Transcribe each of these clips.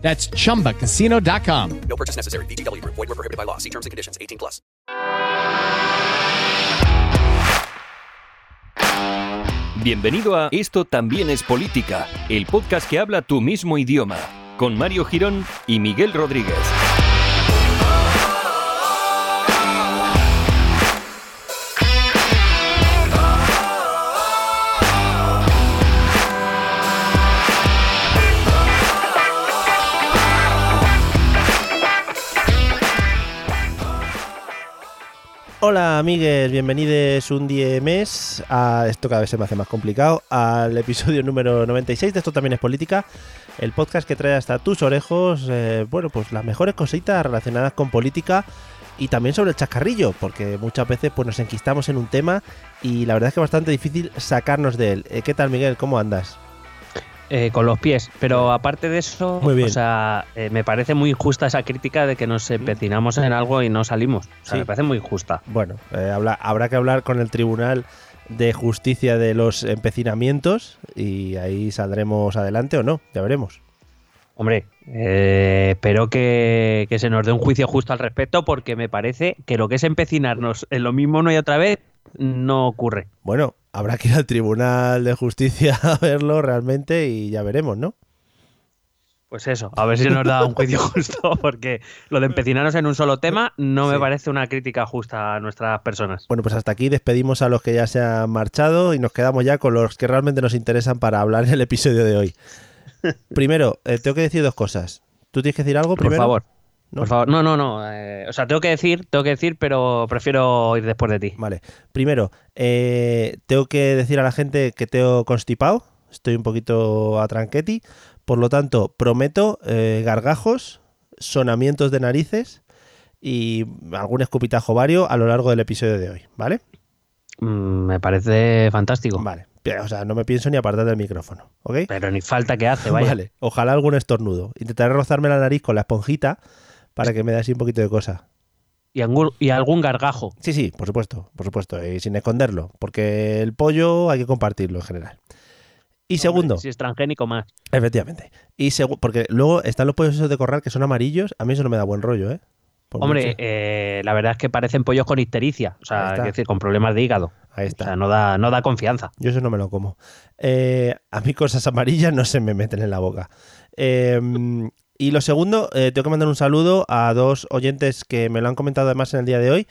That's chumbacasino.com. No purchase necessary. VGW Group. Void were prohibited by law. See terms and conditions. 18 plus. Bienvenido a Esto también es política, el podcast que habla tu mismo idioma, con Mario Girón y Miguel Rodríguez. Hola amigues, bienvenidos un día mes a esto cada vez se me hace más complicado, al episodio número 96 de Esto también es política, el podcast que trae hasta tus orejos, eh, bueno, pues las mejores cositas relacionadas con política y también sobre el chascarrillo, porque muchas veces pues nos enquistamos en un tema y la verdad es que es bastante difícil sacarnos de él. Eh, ¿Qué tal Miguel? ¿Cómo andas? Eh, con los pies. Pero aparte de eso, o sea, eh, me parece muy injusta esa crítica de que nos empecinamos en algo y no salimos. O sea, Sí. me parece muy injusta. Bueno, eh, habla- habrá que hablar con el Tribunal de Justicia de los Empecinamientos y ahí saldremos adelante o no, ya veremos. Hombre, espero que, que se nos dé un juicio justo al respecto porque me parece que lo que es empecinarnos en lo mismo una y otra vez no ocurre. Bueno, habrá que ir al Tribunal de Justicia a verlo realmente y ya veremos, ¿no? Pues eso, a ver si nos da un juicio justo porque lo de empecinarnos en un solo tema no me Sí. parece una crítica justa a nuestras personas. Bueno, pues hasta aquí despedimos a los que ya se han marchado y nos quedamos ya con los que realmente nos interesan para hablar en el episodio de hoy. Primero, eh, tengo que decir dos cosas. ¿Tú tienes que decir algo Por primero? favor. ¿No? Por favor, no, no, no. eh, o sea, tengo que decir, tengo que decir, pero prefiero ir después de ti. Vale. Primero, eh, tengo que decir a la gente que tengo constipado. Estoy un poquito atranqueti. Por lo tanto, prometo eh, gargajos, sonamientos de narices y algún escupitajo vario a lo largo del episodio de hoy. ¿Vale? Mm, me parece fantástico. Vale. O sea, no me pienso ni apartar del micrófono. ¿Ok? Pero ni falta que hace, vaya. Vale. Ojalá algún estornudo. Intentaré rozarme la nariz con la esponjita para que me dé así un poquito de cosa. Y, algún, y algún gargajo. Sí, sí, por supuesto, por supuesto, y sin esconderlo, porque el pollo hay que compartirlo en general. Y segundo, Si es transgénico más. efectivamente, y porque luego están los pollos esos de corral que son amarillos, a mí eso no me da buen rollo, ¿eh? Por Hombre, eh, la verdad es que parecen pollos con ictericia. O sea, es decir, con problemas de hígado. ahí O está. sea, no da, no da confianza. Yo eso no me lo como. Eh, a mí cosas amarillas no se me meten en la boca. Eh, y lo segundo, eh, tengo que mandar un saludo a dos oyentes que me lo han comentado además en el día de hoy.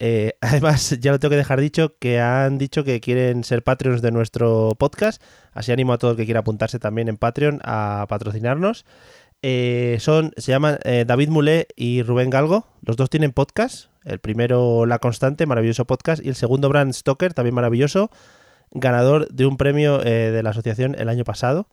Eh, además, ya lo tengo que dejar dicho, que han dicho que quieren ser Patreons de nuestro podcast. Así animo a todo el que quiera apuntarse también en Patreon a patrocinarnos. Eh, son, se llaman eh, David Mulé y Rubén Galgo. Los dos tienen podcast. El primero La Constante, maravilloso podcast. Y el segundo Brand Stoker, también maravilloso. Ganador de un premio eh, de la asociación el año pasado.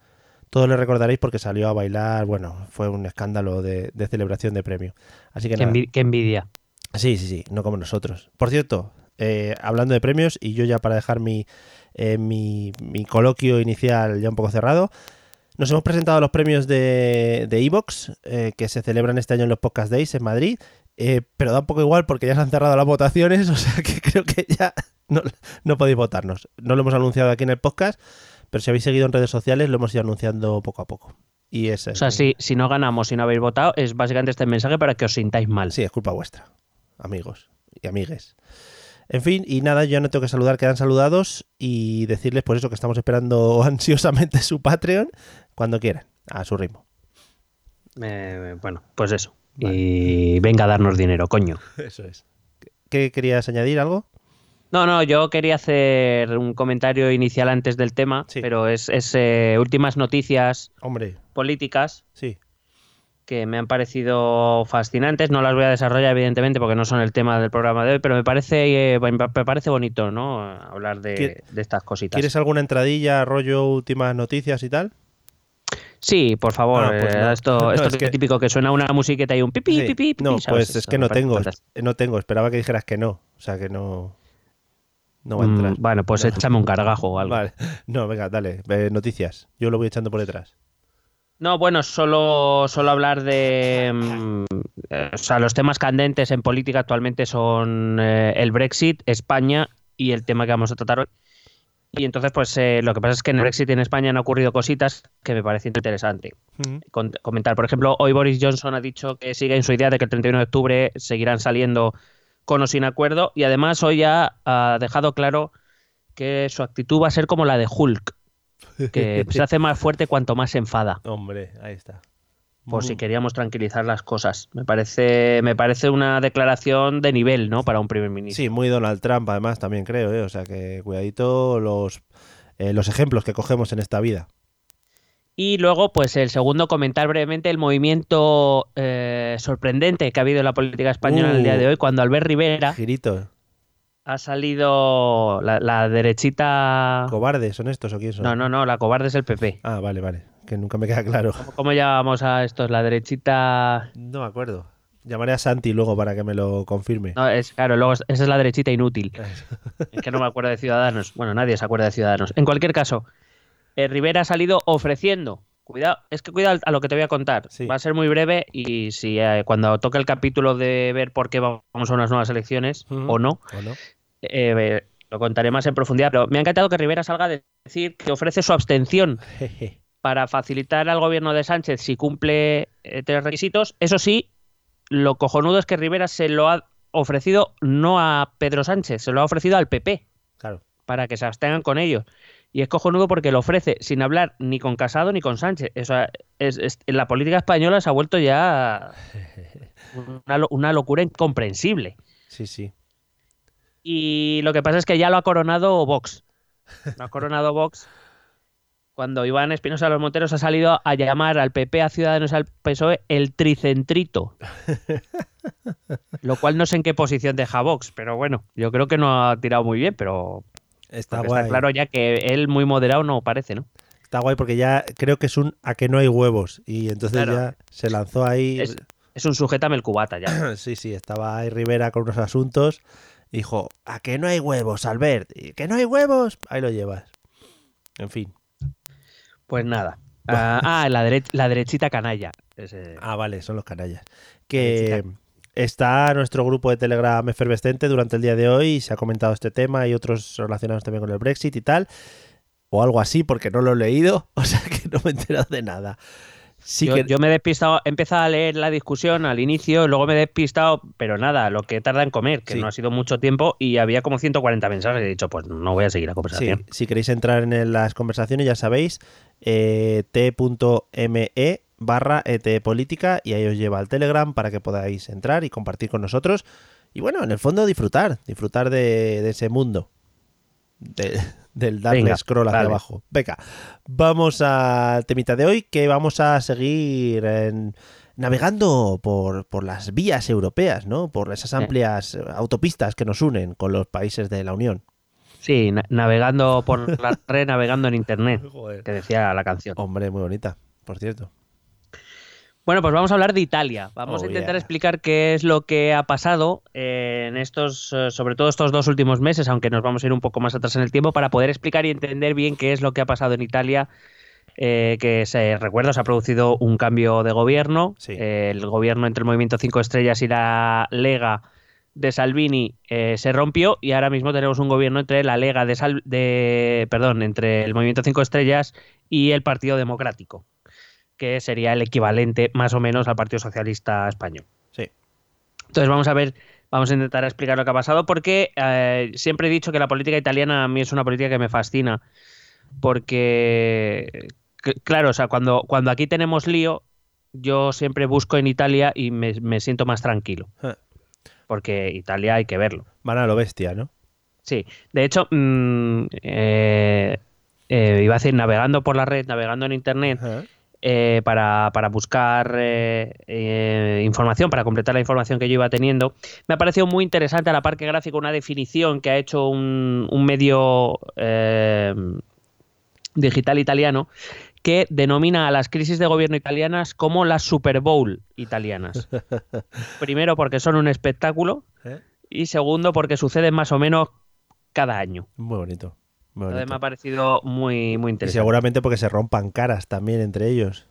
Todos le recordaréis porque salió a bailar. Bueno, fue un escándalo de, de celebración de premio. Así que Qué, nada. qué envidia. Sí, sí, sí, no como nosotros. Por cierto, eh, hablando de premios, y yo ya para dejar mi, eh, mi, mi coloquio inicial ya un poco cerrado, nos hemos presentado los premios de de Evox, eh, que se celebran este año en los Podcast Days en Madrid, eh, pero da un poco igual porque ya se han cerrado las votaciones, o sea que creo que ya no, no podéis votarnos. No lo hemos anunciado aquí en el podcast, pero si habéis seguido en redes sociales lo hemos ido anunciando poco a poco. Y es, O sea, si, si no ganamos, si no habéis votado, es básicamente este mensaje para que os sintáis mal. Sí, es culpa vuestra, amigos y amigues. En fin, y nada, yo ya no tengo que saludar, quedan saludados y decirles pues eso, que estamos esperando ansiosamente su Patreon cuando quieran, a su ritmo. Eh, bueno, pues eso. Y venga a darnos dinero, coño. Eso es. ¿Qué querías añadir algo? No, no, yo quería hacer un comentario inicial antes del tema, Sí. pero es, es, eh, últimas noticias Hombre, políticas sí. que me han parecido fascinantes. No las voy a desarrollar, evidentemente, porque no son el tema del programa de hoy, pero me parece, eh, me parece bonito, ¿no? Hablar de, ¿Quie- de estas cositas. ¿Quieres alguna entradilla, rollo, últimas noticias y tal? Sí, por favor. Ah, pues eh, no. esto No, esto es es que- típico que suena una musiqueta y un pipi, Sí. pipi, pipi. No, ¿sabes? pues es que no tengo. No tengo. Esperaba que dijeras que no. O sea que no. No va a Mm, bueno, pues No. échame un cargajo o algo. Vale. No, venga, dale. eh, noticias. Yo lo voy echando por detrás. No, bueno, solo, solo hablar de. mm, eh, o sea, los temas candentes en política actualmente son eh, el Brexit, España y el tema que vamos a tratar hoy. Y entonces, pues eh, lo que pasa es que en el Brexit en España han ocurrido cositas que me parece interesante Ujú. con- comentar. Por ejemplo, hoy Boris Johnson ha dicho que sigue en su idea de que el 31 de octubre seguirán saliendo con o sin acuerdo. Y además, hoy ya ha dejado claro que su actitud va a ser como la de Hulk, que se hace más fuerte cuanto más se enfada Hombre, ahí está. por si queríamos tranquilizar las cosas. Me parece, me parece una declaración de nivel, ¿no? Para un primer ministro. Sí, muy Donald Trump, además, también creo, ¿eh? O sea que cuidadito los, eh, los ejemplos que cogemos en esta vida. Y luego, pues el segundo, comentar brevemente el movimiento eh, sorprendente que ha habido en la política española en el día Uh. de hoy, cuando Albert Rivera Girito. ha salido la, la derechita. ¿Cobardes son estos o quién son? No, no, no, la cobarde es el PP. Ah, vale, vale. Que nunca me queda claro. ¿Cómo, cómo llamamos a estos? La derechita. No me acuerdo. Llamaré a Santi luego para que me lo confirme. No, es claro, luego es- esa es la derechita inútil. Es que no me acuerdo de Ciudadanos. Bueno, nadie se acuerda de Ciudadanos. En cualquier caso, eh, Rivera ha salido ofreciendo. Cuidado, es que cuidado a lo que te voy a contar. Sí. Va a ser muy breve y si eh, cuando toque el capítulo de ver por qué vamos a unas nuevas elecciones o no, ¿O no? eh, lo contaré más en profundidad. Pero me ha encantado que Rivera salga a decir que ofrece su abstención para facilitar al gobierno de Sánchez si cumple eh, tres requisitos. Eso sí, lo cojonudo es que Rivera se lo ha ofrecido no a Pedro Sánchez, se lo ha ofrecido al PP Claro. para que se abstengan con ellos. Y es cojonudo porque lo ofrece sin hablar ni con Casado ni con Sánchez. O sea, es- es- la política española se ha vuelto ya una, una locura incomprensible. Sí, sí. Y lo que pasa es que ya lo ha coronado Vox. Lo ha coronado Vox cuando Iván Espinosa de los Monteros ha salido a llamar al PP, a Ciudadanos, al PSOE el tricentrito. Lo cual no sé en qué posición deja Vox, pero bueno, yo creo que no ha tirado muy bien, pero Está porque guay. está claro ya que él muy moderado no parece, ¿no? Está guay porque ya creo que es un a que no hay huevos. Y entonces Claro. ya se lanzó ahí. Es, es un sujétame el cubata ya. Sí, sí, estaba ahí Rivera con unos asuntos. Dijo, a que no hay huevos, Albert. ¿Y que no hay huevos? Ahí lo llevas. En fin. Pues nada. Ah, ah, la, dere- la derechita canalla. Ese- Ah, vale, son los canallas. Que está nuestro grupo de Telegram efervescente durante el día de hoy. y Se ha comentado este tema y otros relacionados también con el Brexit y tal. O algo así, porque no lo he leído. O sea que no me he enterado de nada. Sí yo, que... yo me he despistado, he empezado a leer la discusión al inicio, luego me he despistado, pero nada, lo que tarda en comer, que Sí. no ha sido mucho tiempo y había como 140 mensajes y he dicho, pues no voy a seguir la Sí, conversación. si queréis entrar en las conversaciones, ya sabéis, eh, t.me barra etpolítica y ahí os lleva al Telegram para que podáis entrar y compartir con nosotros. Y bueno, en el fondo disfrutar, disfrutar de, de ese mundo. De- del darle Venga, scroll hacia abajo. Venga, vamos al temita de hoy que vamos a seguir en- navegando por, por las vías europeas, ¿no? Por esas amplias eh, autopistas que nos unen con los países de la Unión. Sí, na- navegando por la red, navegando en internet, Joder. que decía la canción. Hombre, muy bonita, por cierto. Bueno, pues vamos a hablar de Italia. Vamos Oh, a intentar yeah. explicar qué es lo que ha pasado eh, en estos, eh, sobre todo estos dos últimos meses, aunque nos vamos a ir un poco más atrás en el tiempo, para poder explicar y entender bien qué es lo que ha pasado en Italia. eh, que se recuerda, se ha producido un cambio de gobierno. Sí. Eh, el gobierno entre el Movimiento 5 Estrellas y la Lega de Salvini eh, se rompió y ahora mismo tenemos un gobierno entre la Lega de, Sal- de perdón, entre el Movimiento 5 Estrellas y el Partido Democrático que sería el equivalente más o menos al Partido Socialista Español. Sí. Entonces vamos a ver, vamos a intentar explicar lo que ha pasado porque eh, siempre he dicho que la política italiana a mí es una política que me fascina porque, claro, o sea, cuando, cuando aquí tenemos lío, yo siempre busco en Italia y me, me siento más tranquilo. Ah. Porque Italia hay que verlo. Van a lo bestia, ¿no? Sí, de hecho, mm, eh, eh, iba a decir, navegando por la red, navegando en Internet. Eh, para, para buscar eh, eh, información, para completar la información que yo iba teniendo. Me ha parecido muy interesante a la par que gráfico una definición que ha hecho un, un medio digital italiano que denomina a las crisis de gobierno italianas como las Super Bowl italianas. Primero porque son un espectáculo ¿Eh? y segundo porque suceden más o menos cada año. Muy bonito. Entonces me ha parecido muy, muy Y interesante. seguramente porque se rompan caras también entre ellos.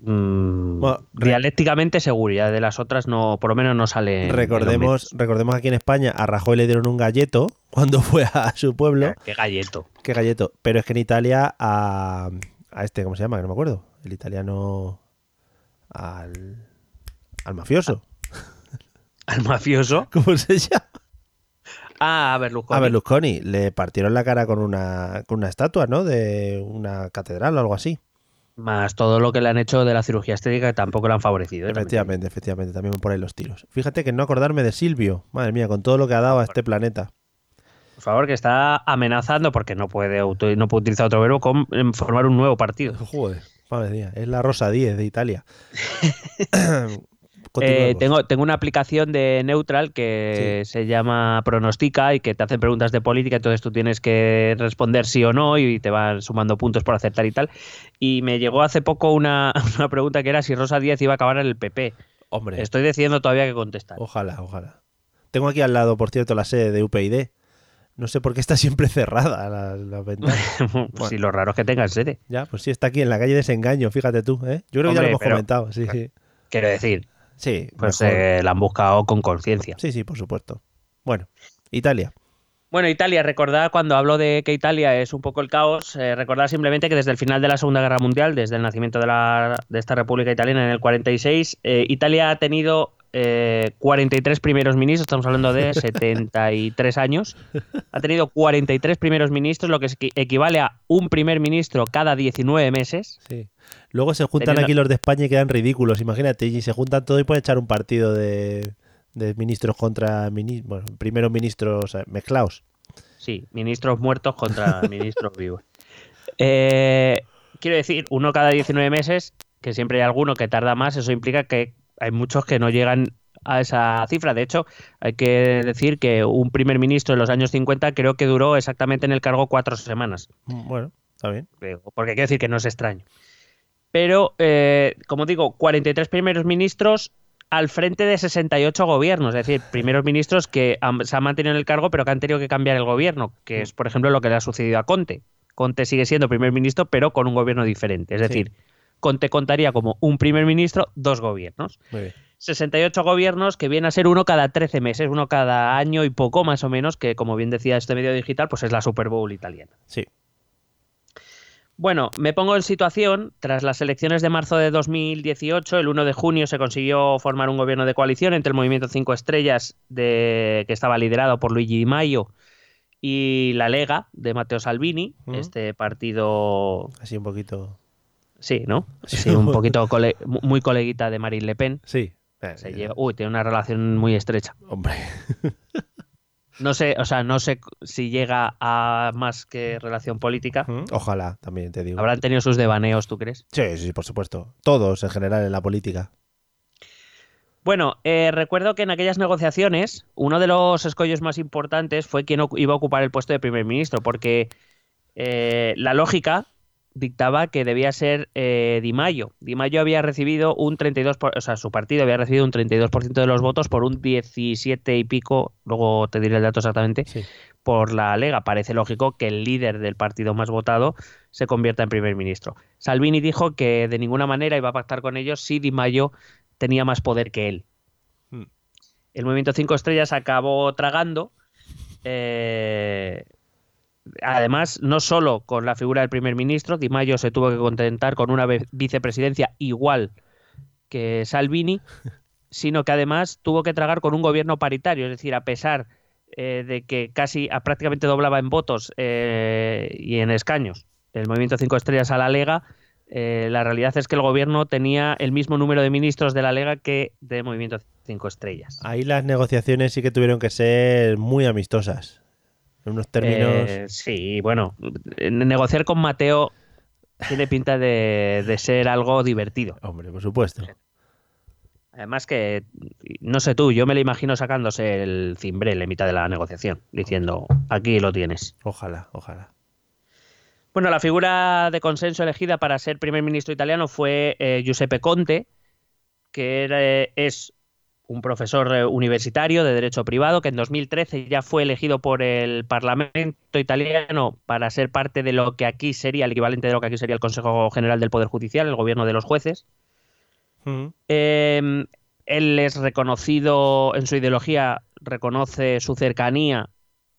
Mm, Bueno, dialécticamente seguro, ya de las otras no, por lo menos no sale. Recordemos, recordemos aquí en España a Rajoy le dieron un galleto cuando fue a su pueblo. Qué galleto. Qué galleto. Pero es que en Italia a, a este, ¿cómo se llama? Que no me acuerdo. El italiano al, al mafioso. Al mafioso. ¿Cómo se llama? Ah, a Berlusconi. A Berlusconi. Le partieron la cara con una, con una estatua, ¿no? De una catedral o algo así. Más todo lo que le han hecho de la cirugía estética que tampoco le han favorecido. ¿eh? Efectivamente, efectivamente. También por ahí los tiros. Fíjate que no acordarme de Silvio. Madre mía, con todo lo que ha dado a este planeta. Por favor, que está amenazando, porque no puede, auto- no puede utilizar otro verbo, con em, formar un nuevo partido. Joder, madre mía. Es la Rosa 10 de Italia. Eh, tengo, tengo una aplicación de Neutral que se llama Pronostica y que te hacen preguntas de política, entonces tú tienes que responder sí o no y te van sumando puntos por aceptar y tal. Y me llegó hace poco una, una pregunta que era si Rosa Díaz iba a acabar en el PP. Hombre, Estoy decidiendo todavía que contestar. ojalá, ojalá. Tengo aquí al lado, por cierto, la sede de UPyD. No sé por qué está siempre cerrada la, la ventana. Si lo raro es que tengan sede. Ya, pues sí, está aquí en la calle Desengaño, fíjate tú, ¿eh? Yo creo que ya lo hemos pero- comentado, sí, sí. Quiero decir, Sí, pues eh, la han buscado con conciencia. sí, sí, por supuesto. Bueno, Italia. Bueno, Italia, recordad cuando hablo de que Italia es un poco el caos, eh, recordad simplemente que desde el final de la Segunda Guerra Mundial, desde el nacimiento de, la, de esta República Italiana en el 46, eh, Italia ha tenido eh, 43 primeros ministros, estamos hablando de 73 años, ha tenido 43 primeros ministros, lo que equi- equivale a un primer ministro cada 19 meses. Sí. Luego se juntan Teniendo- aquí los de España y quedan ridículos, imagínate, y se juntan todos y pueden echar un partido de, de ministros contra mini- bueno, primeros ministros eh, mezclados. Sí, ministros muertos contra ministros vivos. Eh, quiero decir, uno cada 19 meses, que siempre hay alguno que tarda más, eso implica que hay muchos que no llegan a esa cifra. De hecho, hay que decir que un primer ministro en los años 50 creo que duró exactamente en el cargo cuatro semanas. Mm, Bueno, está bien. Porque quiero decir que no es extraño. Pero, eh, como digo, 43 primeros ministros al frente de 68 gobiernos, es decir, primeros ministros que han- se han mantenido en el cargo pero que han tenido que cambiar el gobierno, que es, por ejemplo, lo que le ha sucedido a Conte. Conte sigue siendo primer ministro pero con un gobierno diferente. Es Sí. Conte contaría como un primer ministro, dos gobiernos. Muy bien. 68 gobiernos que viene a ser uno cada 13 meses, uno cada año y poco más o menos, que como bien decía este medio digital, pues es la Super Bowl italiana. Sí. Bueno, me pongo en situación. Tras las elecciones de marzo de 2018, el 1 de junio se consiguió formar un gobierno de coalición entre el Movimiento Cinco Estrellas, de, que estaba liderado por Luigi Di Maio, y la Lega de Matteo Salvini, este partido, Así un poquito. Sí, ¿no? Sí, un poquito cole- muy coleguita de Marine Le Pen. Sí. Eh, Se lleva- uy, tiene una relación muy estrecha. Hombre. No sé, o sea, no sé si llega a más que relación política. Ojalá, también te digo. Habrán tenido sus devaneos, ¿tú crees? Sí, sí, por supuesto. Todos en general en la política. Bueno, eh, recuerdo que en aquellas negociaciones uno de los escollos más importantes fue quién iba a ocupar el puesto de primer ministro, porque eh, la lógica dictaba que debía ser eh, Di Maio. Di Maio había recibido un 32%, por- o sea, su partido había recibido un 32% de los votos por un 17 y pico, luego te diré el dato exactamente, Sí. por la Lega. Parece lógico que el líder del partido más votado se convierta en primer ministro. Salvini dijo que de ninguna manera iba a pactar con ellos si Di Maio tenía más poder que él. Hmm. El movimiento Cinco Estrellas acabó tragando. eh, además, no solo con la figura del primer ministro, Di Maio se tuvo que contentar con una vicepresidencia igual que Salvini, sino que además tuvo que tragar con un gobierno paritario, es decir, a pesar eh, de que casi a prácticamente doblaba en votos eh, y en escaños el movimiento Cinco Estrellas a la Lega, eh, la realidad es que el gobierno tenía el mismo número de ministros de la Lega que de Movimiento Cinco Estrellas. Ahí las negociaciones sí que tuvieron que ser muy amistosas. En unos términos. Eh, sí, bueno, eh, negociar con Mateo tiene pinta de, de ser algo divertido. Hombre, por supuesto. Además que, no sé tú, yo me lo imagino sacándose el cimbrel en mitad de la negociación, diciendo, aquí lo tienes. Ojalá, ojalá. Bueno, la figura de consenso elegida para ser primer ministro italiano fue eh, Giuseppe Conte, que era- es un profesor eh, universitario de derecho privado que en 2013 ya fue elegido por el Parlamento italiano para ser parte de lo que aquí sería el equivalente de lo que aquí sería el Consejo General del Poder Judicial, el gobierno de los jueces. Eh, él es reconocido en su ideología, reconoce su cercanía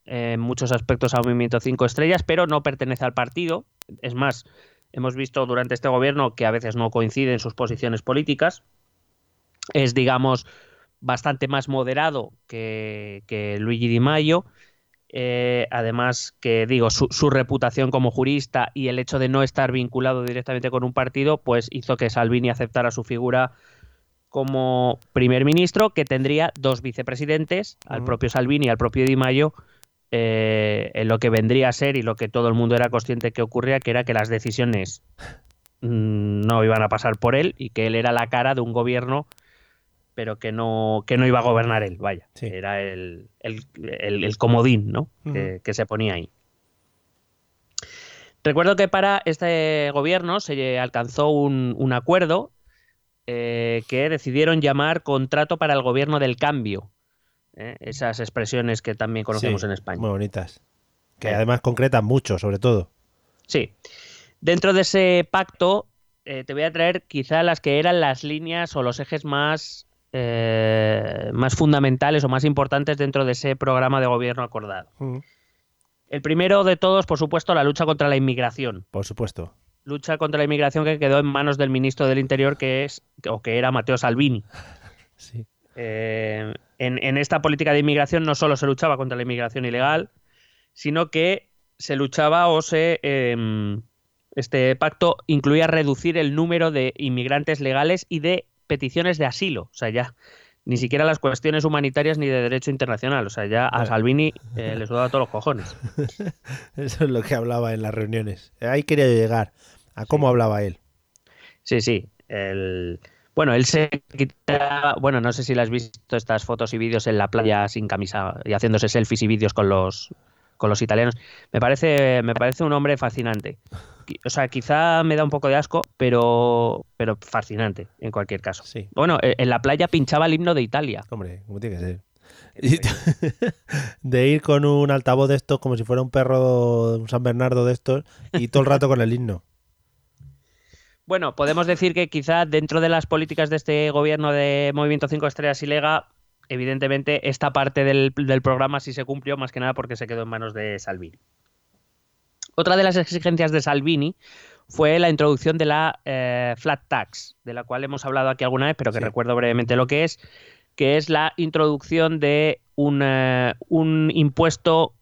en muchos aspectos al movimiento Cinco Estrellas, pero no pertenece al partido. Es más, hemos visto durante este gobierno que a veces no coinciden sus posiciones políticas. Es, digamos, bastante más moderado que, que Luigi Di Maio. Eh, además, que digo, su, su reputación como jurista y el hecho de no estar vinculado directamente con un partido, pues hizo que Salvini aceptara su figura como primer ministro, que tendría dos vicepresidentes, al propio Salvini y al propio Di Maio, eh, en lo que vendría a ser y lo que todo el mundo era consciente que ocurría, que era que las decisiones mm, no iban a pasar por él y que él era la cara de un gobierno pero que no, que no iba a gobernar él, vaya. Sí. Era el, el- el- el comodín, ¿no? que, se ponía ahí. Recuerdo que para este gobierno se alcanzó un, un acuerdo eh, que decidieron llamar contrato para el gobierno del cambio. ¿eh? Esas expresiones que también conocemos Sí, en España. Muy bonitas. Que Eh. además concretan mucho, sobre todo. Sí. Dentro de ese pacto eh, te voy a traer quizá las que eran las líneas o los ejes más, eh, más fundamentales o más importantes dentro de ese programa de gobierno acordado. Ujú. El primero de todos, por supuesto, la lucha contra la inmigración. Por supuesto. Lucha contra la inmigración que quedó en manos del ministro del Interior, que es o que era Matteo Salvini. Sí. Eh, en, en esta política de inmigración no solo se luchaba contra la inmigración ilegal, sino que se luchaba o se em, este pacto incluía reducir el número de inmigrantes legales y de peticiones de asilo. O sea, ya ni siquiera las cuestiones humanitarias ni de derecho internacional. O sea, ya a Salvini eh, le sudaba todos los cojones. Eso es lo que hablaba en las reuniones. Ahí quería llegar. A cómo hablaba él. Sí, sí. El... Bueno, él se quita. Bueno, no sé si le has visto estas fotos y vídeos en la playa sin camisa y haciéndose selfies y vídeos con los con los italianos. Me parece, me parece un hombre fascinante. O sea, quizá me da un poco de asco, pero, pero fascinante en cualquier caso. Sí. Bueno, e- en la playa pinchaba el himno de Italia. Hombre, como tiene que ser. De ir con un altavoz de estos como si fuera un perro, un San Bernardo de estos, y todo el rato con el himno. Bueno, podemos decir que quizá dentro de las políticas de este gobierno de Movimiento 5 Estrellas y Lega, evidentemente esta parte del, del programa sí se cumplió, más que nada porque se quedó en manos de Salvini. Otra de las exigencias de Salvini fue la introducción de la eh, flat tax, de la cual hemos hablado aquí alguna vez, pero que Sí. recuerdo brevemente lo que es, que es la introducción de un, eh, un impuesto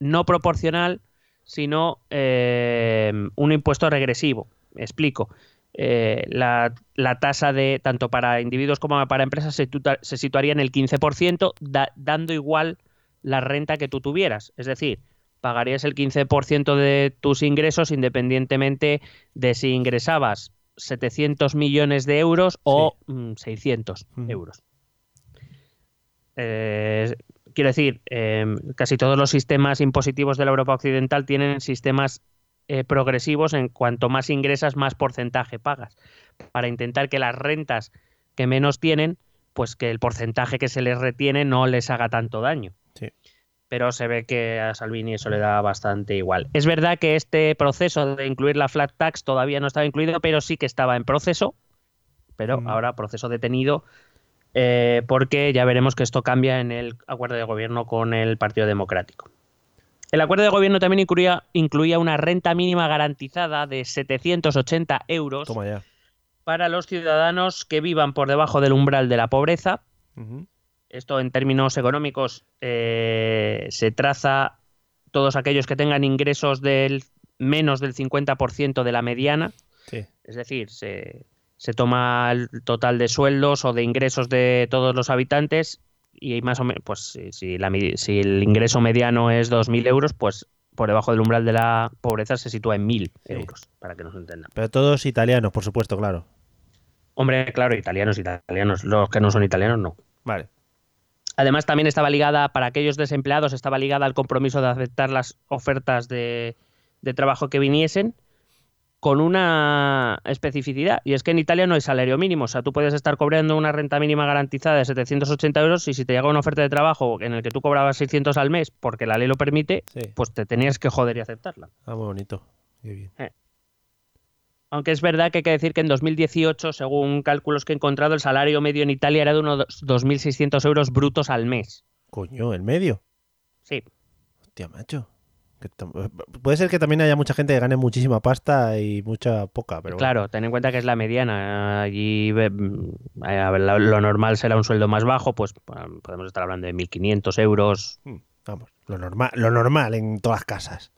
no proporcional, sino eh, un impuesto regresivo. Me explico. La, la tasa de tanto para individuos como para empresas se, tuta- se situaría en el 15%, da- dando igual la renta que tú tuvieras. Es decir, pagarías el 15% de tus ingresos independientemente de si ingresabas 700 millones de euros o mm, 600 Ujú. euros. Eh, quiero decir, eh, casi todos los sistemas impositivos de la Europa Occidental tienen sistemas eh, progresivos en cuanto más ingresas, más porcentaje pagas, para intentar que las rentas que menos tienen, pues que el porcentaje que se les retiene no les haga tanto daño. Pero se ve que a Salvini eso le da bastante igual. Es verdad que este proceso de incluir la flat tax todavía no estaba incluido, pero sí que estaba en proceso, pero Mm. ahora proceso detenido eh, porque ya veremos que esto cambia en el acuerdo de gobierno con el Partido Democrático. El acuerdo de gobierno también incluía, incluía una renta mínima garantizada de 780 euros para los ciudadanos que vivan por debajo del umbral de la pobreza. Esto en términos económicos eh, se traza todos aquellos que tengan ingresos del menos del 50% de la mediana. Sí. Es decir, se, se toma el total de sueldos o de ingresos de todos los habitantes y más o menos, pues si, si la si el ingreso mediano es 2.000 euros, pues por debajo del umbral de la pobreza se sitúa en 1.000 Sí. euros, para que nos entendan. Pero todos italianos, por supuesto, claro. Hombre, claro, italianos, italianos. Los que no son italianos, no. Vale. Además, también estaba ligada, para aquellos desempleados, estaba ligada al compromiso de aceptar las ofertas de, de trabajo que viniesen con una especificidad. Y es que en Italia no hay salario mínimo. O sea, tú puedes estar cobrando una renta mínima garantizada de 780 euros y si te llega una oferta de trabajo en el que tú cobrabas 600 al mes porque la ley lo permite, Sí. pues te tenías que joder y aceptarla. Ah, muy bonito. Qué bien. Aunque es verdad que hay que decir que en 2018, según cálculos que he encontrado, el salario medio en Italia era de unos 2.600 euros brutos al mes. Coño, el medio. Sí, Hostia, macho. Puede ser que también haya mucha gente que gane muchísima pasta y mucha poca, pero bueno. claro, ten en cuenta que es la mediana. Allí ver, lo normal será un sueldo más bajo, pues podemos estar hablando de 1.500 euros. Hmm, Vamos, lo normal, lo normal en todas las casas.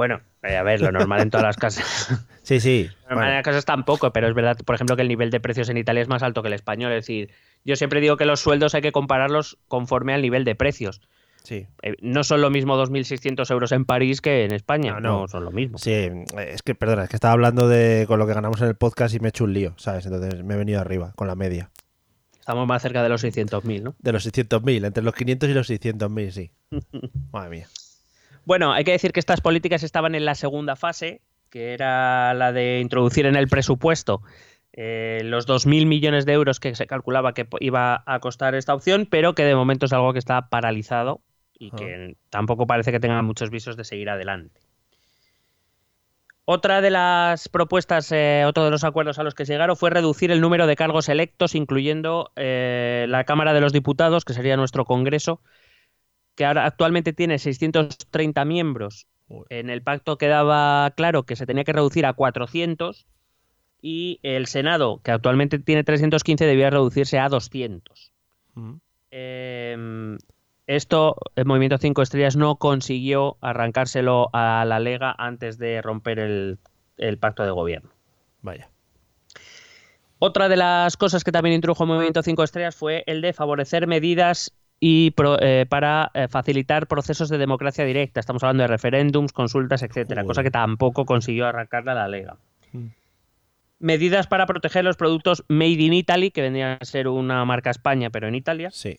Bueno, eh, a ver, lo normal en todas las casas. Sí, sí. Lo normal en las casas tampoco, pero es verdad, por ejemplo, que el nivel de precios en Italia es más alto que el español. Es decir, yo siempre digo que los sueldos hay que compararlos conforme al nivel de precios. sí. Eh, no son lo mismo 2.600 euros en París que en España. No, No, no. son lo mismo. Sí, es que, perdona, es que estaba hablando de con lo que ganamos en el podcast y me he hecho un lío, ¿sabes? Entonces me he venido arriba con la media. Estamos más cerca de los 600.000, ¿no? De los 600.000, entre los 500 y los 600.000, sí. Madre mía. Bueno, hay que decir que estas políticas estaban en la segunda fase, que era la de introducir en el presupuesto eh, los 2.000 millones de euros que se calculaba que iba a costar esta opción, pero que de momento es algo que está paralizado y que tampoco parece que tenga muchos visos de seguir adelante. Otra de las propuestas, eh, otro de los acuerdos a los que se llegaron fue reducir el número de cargos electos, incluyendo eh, la Cámara de los Diputados, que sería nuestro Congreso, que ahora actualmente tiene 630 miembros. En el pacto quedaba claro que se tenía que reducir a 400 y el Senado, que actualmente tiene 315, debía reducirse a 200. Mm. Eh, esto el Movimiento 5 Estrellas no consiguió arrancárselo a la Lega antes de romper el, el pacto de gobierno. Vaya. Otra de las cosas que también introdujo el Movimiento 5 Estrellas fue el de favorecer medidas y pro- eh, para eh, facilitar procesos de democracia directa. Estamos hablando de referéndums, consultas, etcétera, Joder. cosa que tampoco consiguió arrancarla la Lega. Mm. Medidas para proteger los productos made in Italy, que vendría a ser una marca España, pero en Italia Sí.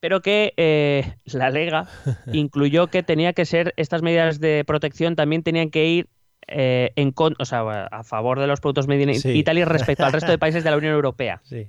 pero que eh, la Lega incluyó que tenía que ser estas medidas de protección también tenían que ir eh, en con- o sea, a favor de los productos made in Sí. Italy respecto al resto de países de la Unión Europea. Sí.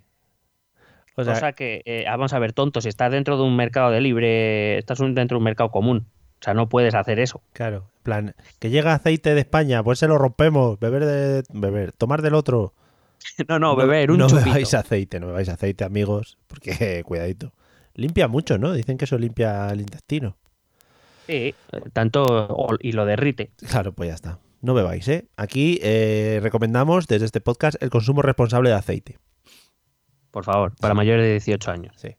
O sea, Cosa que, eh, vamos a ver, tonto, si estás dentro de un mercado de libre, estás dentro de un mercado común. O sea, no puedes hacer eso. claro. En plan, que llega aceite de España, pues se lo rompemos. Beber de. Beber. Tomar del otro. No, no, beber un no chupito. bebáis aceite, no bebáis aceite, amigos, porque cuidadito. Limpia mucho, ¿no? Dicen que eso limpia el intestino. Sí, tanto y lo derrite. Claro, pues ya está. No bebáis, ¿eh? Aquí eh, recomendamos desde este podcast el consumo responsable de aceite. Por favor, para mayores de 18 años. Sí.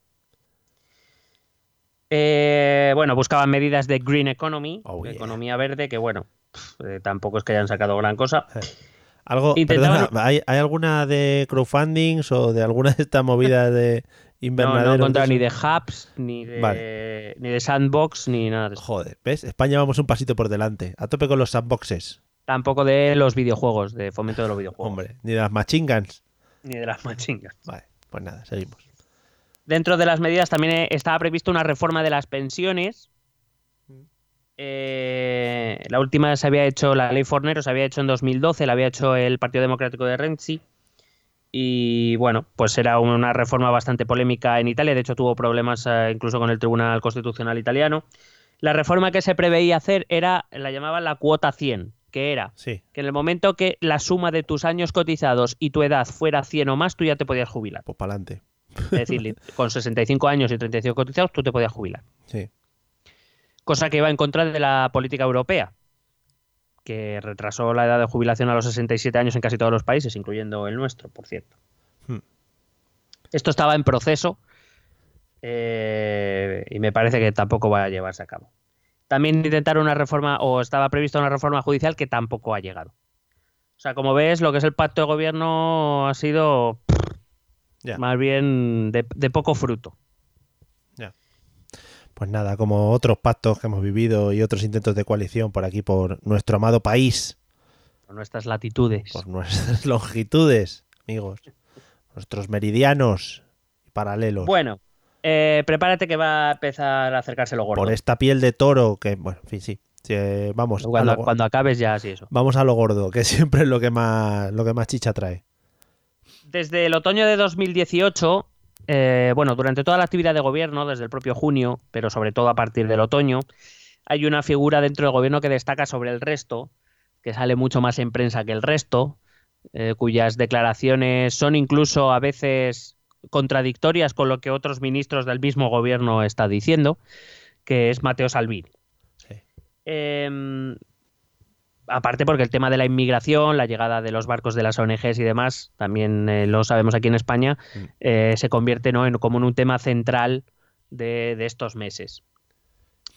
Eh, bueno, buscaban medidas de green economy, Oh, de yeah. economía verde, que bueno, eh, tampoco es que hayan sacado gran cosa. Algo, Intentaban- perdona, ¿hay, hay alguna de crowdfundings o de alguna de estas movidas de No, invernaderos? no he encontrado de ni de hubs, ni de, Vale. ni de sandbox, ni nada de eso. Joder, ¿ves? España vamos un pasito por delante. A tope con los sandboxes. Tampoco de los videojuegos, de fomento de los videojuegos. Hombre, ni de las machine guns. Ni de las machingas. Vale, pues nada, seguimos. Dentro de las medidas también eh, estaba previsto una reforma de las pensiones. Eh, la última se había hecho, la ley Fornero se había hecho en 2012, la había hecho el Partido Democrático de Renzi. Y bueno, pues era una reforma bastante polémica en Italia, de hecho tuvo problemas eh, incluso con el Tribunal Constitucional italiano. La reforma que se preveía hacer era, la llamaban la cuota 100, que era Sí. que en el momento que la suma de tus años cotizados y tu edad fuera 100 o más, tú ya te podías jubilar. Pues para adelante. Es decir, con 65 años y 35 cotizados, tú te podías jubilar. Sí. Cosa que iba en contra de la política europea, que retrasó la edad de jubilación a los 67 años en casi todos los países, incluyendo el nuestro, por cierto. Hmm. Esto estaba en proceso eh, y me parece que tampoco va a llevarse a cabo. También intentaron una reforma, o estaba prevista una reforma judicial que tampoco ha llegado. O sea, como ves, lo que es el pacto de gobierno ha sido más bien de, de poco fruto. Pues nada, como otros pactos que hemos vivido y otros intentos de coalición por aquí, por nuestro amado país, Por nuestras latitudes. por nuestras longitudes, amigos, nuestros meridianos y paralelos, Bueno, eh, prepárate que va a empezar a acercarse lo gordo. por esta piel de toro que, bueno, en fin, sí, Sí, eh, vamos, a Cuando, lo, cuando acabes ya así eso. vamos a lo gordo, que siempre es lo que más, lo que más chicha trae. Desde el otoño de 2018, eh, bueno, durante toda la actividad de gobierno, desde el propio junio, pero sobre todo a partir del otoño, hay una figura dentro del gobierno que destaca sobre el resto, que sale mucho más en prensa que el resto, eh, cuyas declaraciones son incluso a veces contradictorias con lo que otros ministros del mismo gobierno está diciendo, que es Mateo Salvini. Sí. Em, aparte porque el tema de la inmigración, la llegada de los barcos de las ONGs y demás, también eh, lo sabemos aquí en España, Mm. eh, se convierte ¿no? en, como en un tema central de, de estos meses.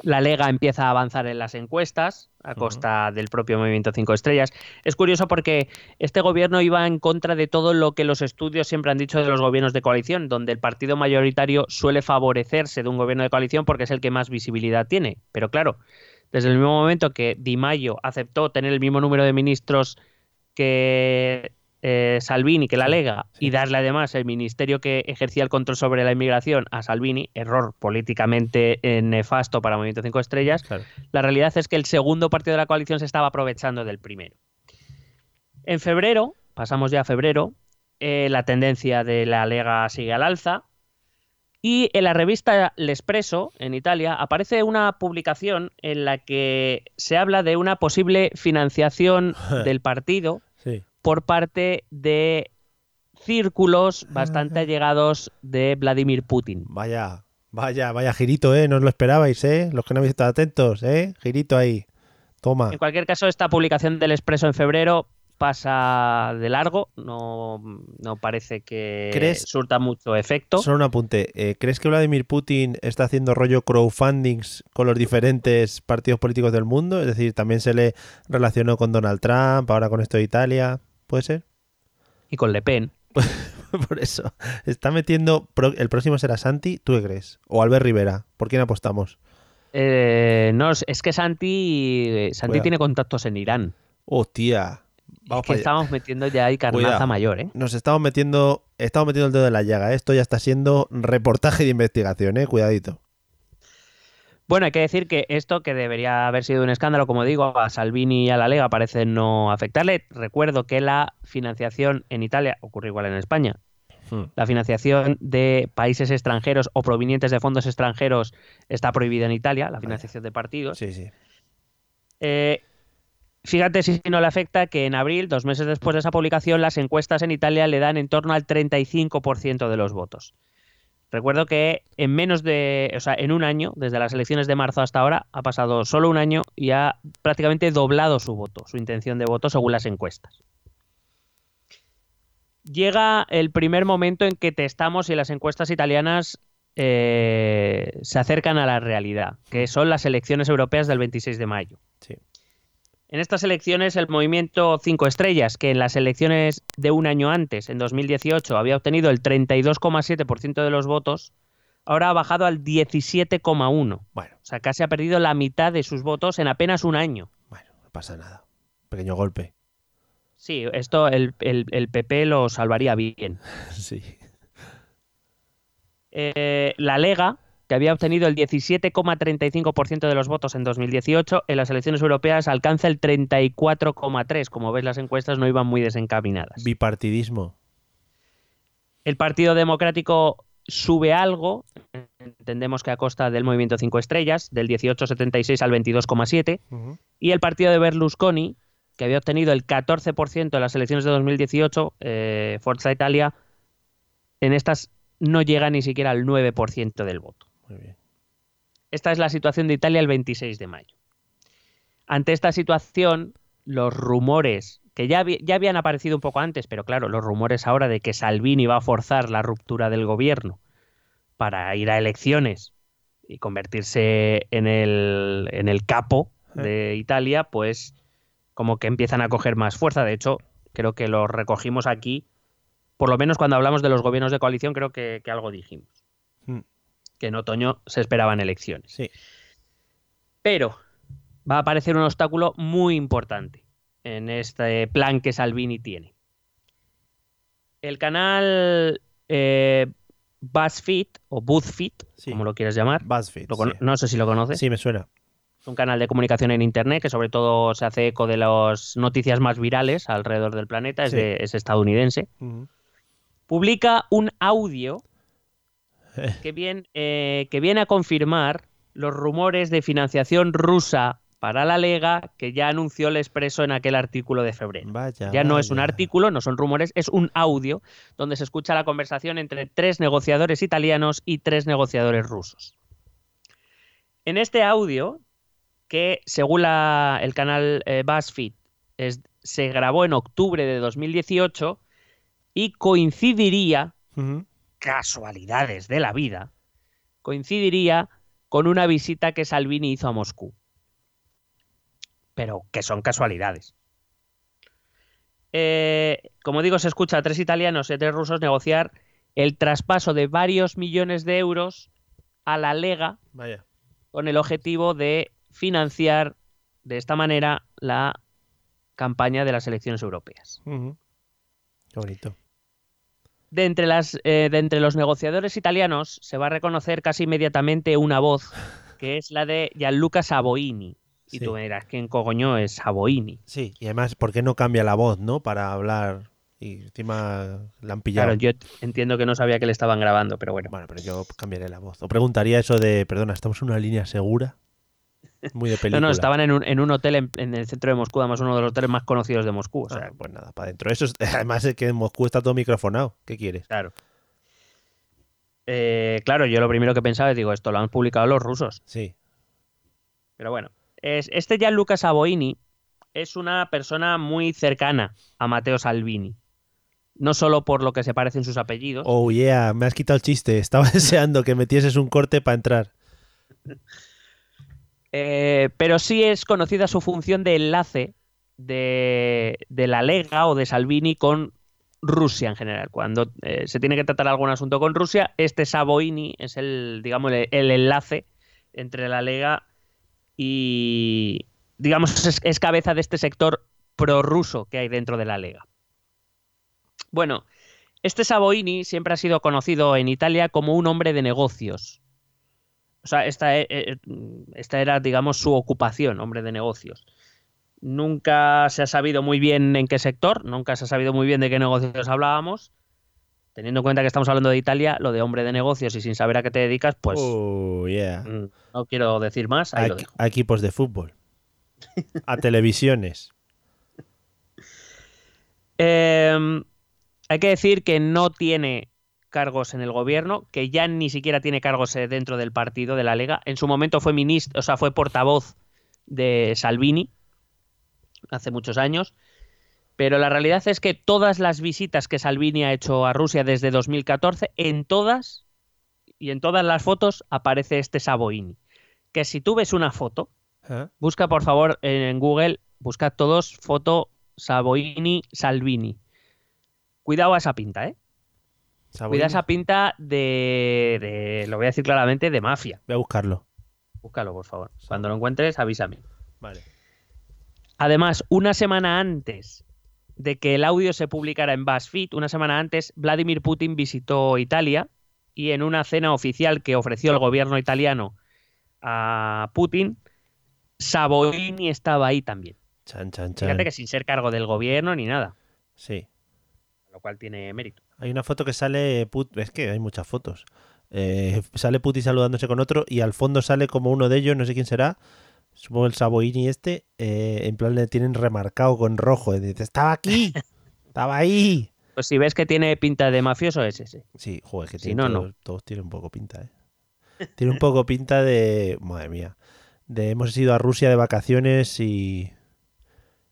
La Lega empieza a avanzar en las encuestas a costa del propio Movimiento 5 Estrellas. Es curioso porque este gobierno iba en contra de todo lo que los estudios siempre han dicho de los gobiernos de coalición, donde el partido mayoritario suele favorecerse de un gobierno de coalición porque es el que más visibilidad tiene. Pero claro, desde el mismo momento que Di Maio aceptó tener el mismo número de ministros que eh, Salvini, que la Lega, y darle además el ministerio que ejercía el control sobre la inmigración a Salvini, error políticamente eh, nefasto para Movimiento 5 Estrellas, Claro. la realidad es que el segundo partido de la coalición se estaba aprovechando del primero. En febrero, pasamos ya a febrero, eh, la tendencia de la Lega sigue al alza. Y en la revista L'Espresso, en Italia, aparece una publicación en la que se habla de una posible financiación del partido. Por parte de círculos bastante allegados de Vladimir Putin. Vaya, vaya, vaya girito, ¿eh? No os lo esperabais, ¿eh? Los que no habéis estado atentos, ¿eh? Girito ahí. Toma. En cualquier caso, esta publicación del Expreso en febrero pasa de largo, no, no parece que ¿Crees- surta mucho efecto. Solo un apunte. eh, ¿Crees que Vladimir Putin está haciendo rollo crowdfundings con los diferentes partidos políticos del mundo? Es decir, también se le relacionó con Donald Trump, ahora con esto de Italia. ¿Puede ser? Y con Le Pen. Por eso. Está metiendo. El próximo será Santi, ¿tú qué crees? O Albert Rivera. ¿Por quién apostamos? Eh, no, es que Santi, Santi Cuidado. tiene contactos en Irán. Hostia. Es que estamos metiendo ya ahí carnaza Cuidado. mayor, ¿eh? Nos estamos metiendo. Estamos metiendo el dedo en la llaga. ¿eh? Esto ya está siendo reportaje de investigación, ¿eh? Cuidadito. Bueno, hay que decir que esto, que debería haber sido un escándalo, como digo, a Salvini y a la Lega parece no afectarle. Recuerdo que la financiación en Italia, ocurre igual en España, Hmm. la financiación de países extranjeros o provenientes de fondos extranjeros está prohibida en Italia, la financiación de partidos. Sí, sí. Eh, fíjate si no le afecta que en abril, dos meses después de esa publicación, las encuestas en Italia le dan en torno al 35% de los votos. Recuerdo que en menos de, o sea, en un año, desde las elecciones de marzo hasta ahora, ha pasado solo un año y ha prácticamente doblado su voto, su intención de voto según las encuestas. Llega el primer momento en que testamos si las encuestas italianas eh, se acercan a la realidad, que son las elecciones europeas del 26 de mayo. Sí. En estas elecciones, el movimiento 5 estrellas, que en las elecciones de un año antes, en 2018, había obtenido el 32,7% de los votos, ahora ha bajado al 17,1%. Bueno, O sea, casi ha perdido la mitad de sus votos en apenas un año. bueno, no pasa nada. Pequeño golpe. Sí, esto el, el- el PP lo salvaría bien. Sí. Eh, la Lega, que había obtenido el 17,35% de los votos en 2018, en las elecciones europeas alcanza el 34,3%. Como ves, las encuestas no iban muy desencaminadas. Bipartidismo. El Partido Democrático sube algo, entendemos que a costa del Movimiento 5 Estrellas, del 18,76 al 22,7, y el partido de Berlusconi, que había obtenido el 14% en las elecciones de 2018, eh, Forza Italia, en estas no llega ni siquiera al 9% del voto. Muy bien. Esta es la situación de Italia el 26 de mayo. Ante esta situación, los rumores, que ya, ya habían aparecido un poco antes, pero claro, los rumores ahora de que Salvini va a forzar la ruptura del gobierno para ir a elecciones y convertirse en el, en el capo de Italia, pues como que empiezan a coger más fuerza. De hecho, creo que lo recogimos aquí, por lo menos cuando hablamos de los gobiernos de coalición, creo que, que algo dijimos. Que en otoño se esperaban elecciones. Sí. Pero va a aparecer un obstáculo muy importante en este plan que Salvini tiene. El canal eh, BuzzFeed o BuzzFeed, Sí. como lo quieras llamar, BuzzFeed. sí. no sé si lo conoces. Sí, me suena. Es un canal de comunicación en Internet que sobre todo se hace eco de las noticias más virales alrededor del planeta, es, Sí. de- es estadounidense. Publica un audio que viene, eh, que viene a confirmar los rumores de financiación rusa para la Lega que ya anunció el Expreso en aquel artículo de febrero. Vaya. Ya no es un artículo, no son rumores, es un audio donde se escucha la conversación entre tres negociadores italianos y tres negociadores rusos. En este audio, que según la- el canal eh, BuzzFeed es- se grabó en octubre de 2018 y coincidiría. Casualidades de la vida, coincidiría con una visita que Salvini hizo a Moscú. Pero que son casualidades. Eh, como digo, se escucha a tres italianos y a tres rusos negociar el traspaso de varios millones de euros a la Lega Vaya. con el objetivo de financiar de esta manera la campaña de las elecciones europeas. Qué bonito. De entre, las, eh, de entre los negociadores italianos se va a reconocer casi inmediatamente una voz, que es la de Gianluca Savoini. Y Sí. tú me dirás, ¿quién cogoño es Savoini? Sí, y además, ¿por qué no cambia la voz, no? Para hablar. Y encima la han pillado. Claro, yo entiendo que no sabía que le estaban grabando, pero bueno. Bueno, pero yo cambiaré la voz. O preguntaría eso de, perdona, ¿estamos en una línea segura? Muy de No, película. no, estaban en un, en un hotel en, en el centro de Moscú, además uno de los hoteles más conocidos de Moscú. O sea, Ah, pues nada, para adentro. Eso es- además es que en Moscú está todo microfonado. ¿Qué quieres? claro. Eh, claro, yo lo primero que pensaba es, digo, esto lo han publicado los rusos. Sí. Pero bueno, es, este Gianluca Savoini es una persona muy cercana a Matteo Salvini. No solo por lo que se parecen sus apellidos, Oh, yeah, me has quitado el chiste. Estaba deseando que metieses un corte para entrar. eh, pero sí es conocida su función de enlace de, la Lega o de Salvini con Rusia en general. Cuando eh, se tiene que tratar algún asunto con Rusia, este Savoini es el, digamos, el, enlace entre la Lega y, digamos, es, es cabeza de este sector prorruso que hay dentro de la Lega. Bueno, este Savoini siempre ha sido conocido en Italia como un hombre de negocios. O sea, esta, e- e- esta era, digamos, su ocupación, hombre de negocios. Nunca se ha sabido muy bien en qué sector, nunca se ha sabido muy bien de qué negocios hablábamos. Teniendo en cuenta que estamos hablando de Italia, lo de hombre de negocios y sin saber a qué te dedicas, pues oh, yeah. mm, no quiero decir más. Ahí A, equipos de fútbol. A televisiones. Eh, hay que decir que no tiene cargos en el gobierno, que ya ni siquiera tiene cargos eh, dentro del partido de la Lega. En su momento fue ministro, o sea, fue portavoz de Salvini hace muchos años. Pero la realidad es que todas las visitas que Salvini ha hecho a Rusia desde 2014, en todas y en todas las fotos aparece este Savoini. Que si tú ves una foto, ¿Eh? Busca, por favor, en Google, buscad todos foto Savoini Salvini. Cuidado a esa pinta, ¿eh? Saborín. Cuidado a esa pinta de, de- lo voy a decir claramente, de mafia. Voy a buscarlo. Búscalo, por favor. Cuando lo encuentres, avísame. Vale. Además, una semana antes de que el audio se publicara en BuzzFeed, una semana antes, Vladimir Putin visitó Italia y en una cena oficial que ofreció el gobierno italiano a Putin, Savoini estaba ahí también. Chan, chan, chan. Fíjate que sin ser cargo del gobierno ni nada, Sí. lo cual tiene mérito. Hay una foto que sale. Put- Es que hay muchas fotos. Eh, sale Putin saludándose con otro y al fondo sale como uno de ellos, no sé quién será. Supongo el Saboini este. eh, en plan le tienen remarcado con rojo. y dice, estaba aquí. Estaba ahí. Pues si ves que tiene pinta de mafioso, es ese. Sí, joder, que Si no, todos tienen un poco pinta, ¿eh? Tiene un poco pinta de. Madre mía. De hemos ido a Rusia de vacaciones y.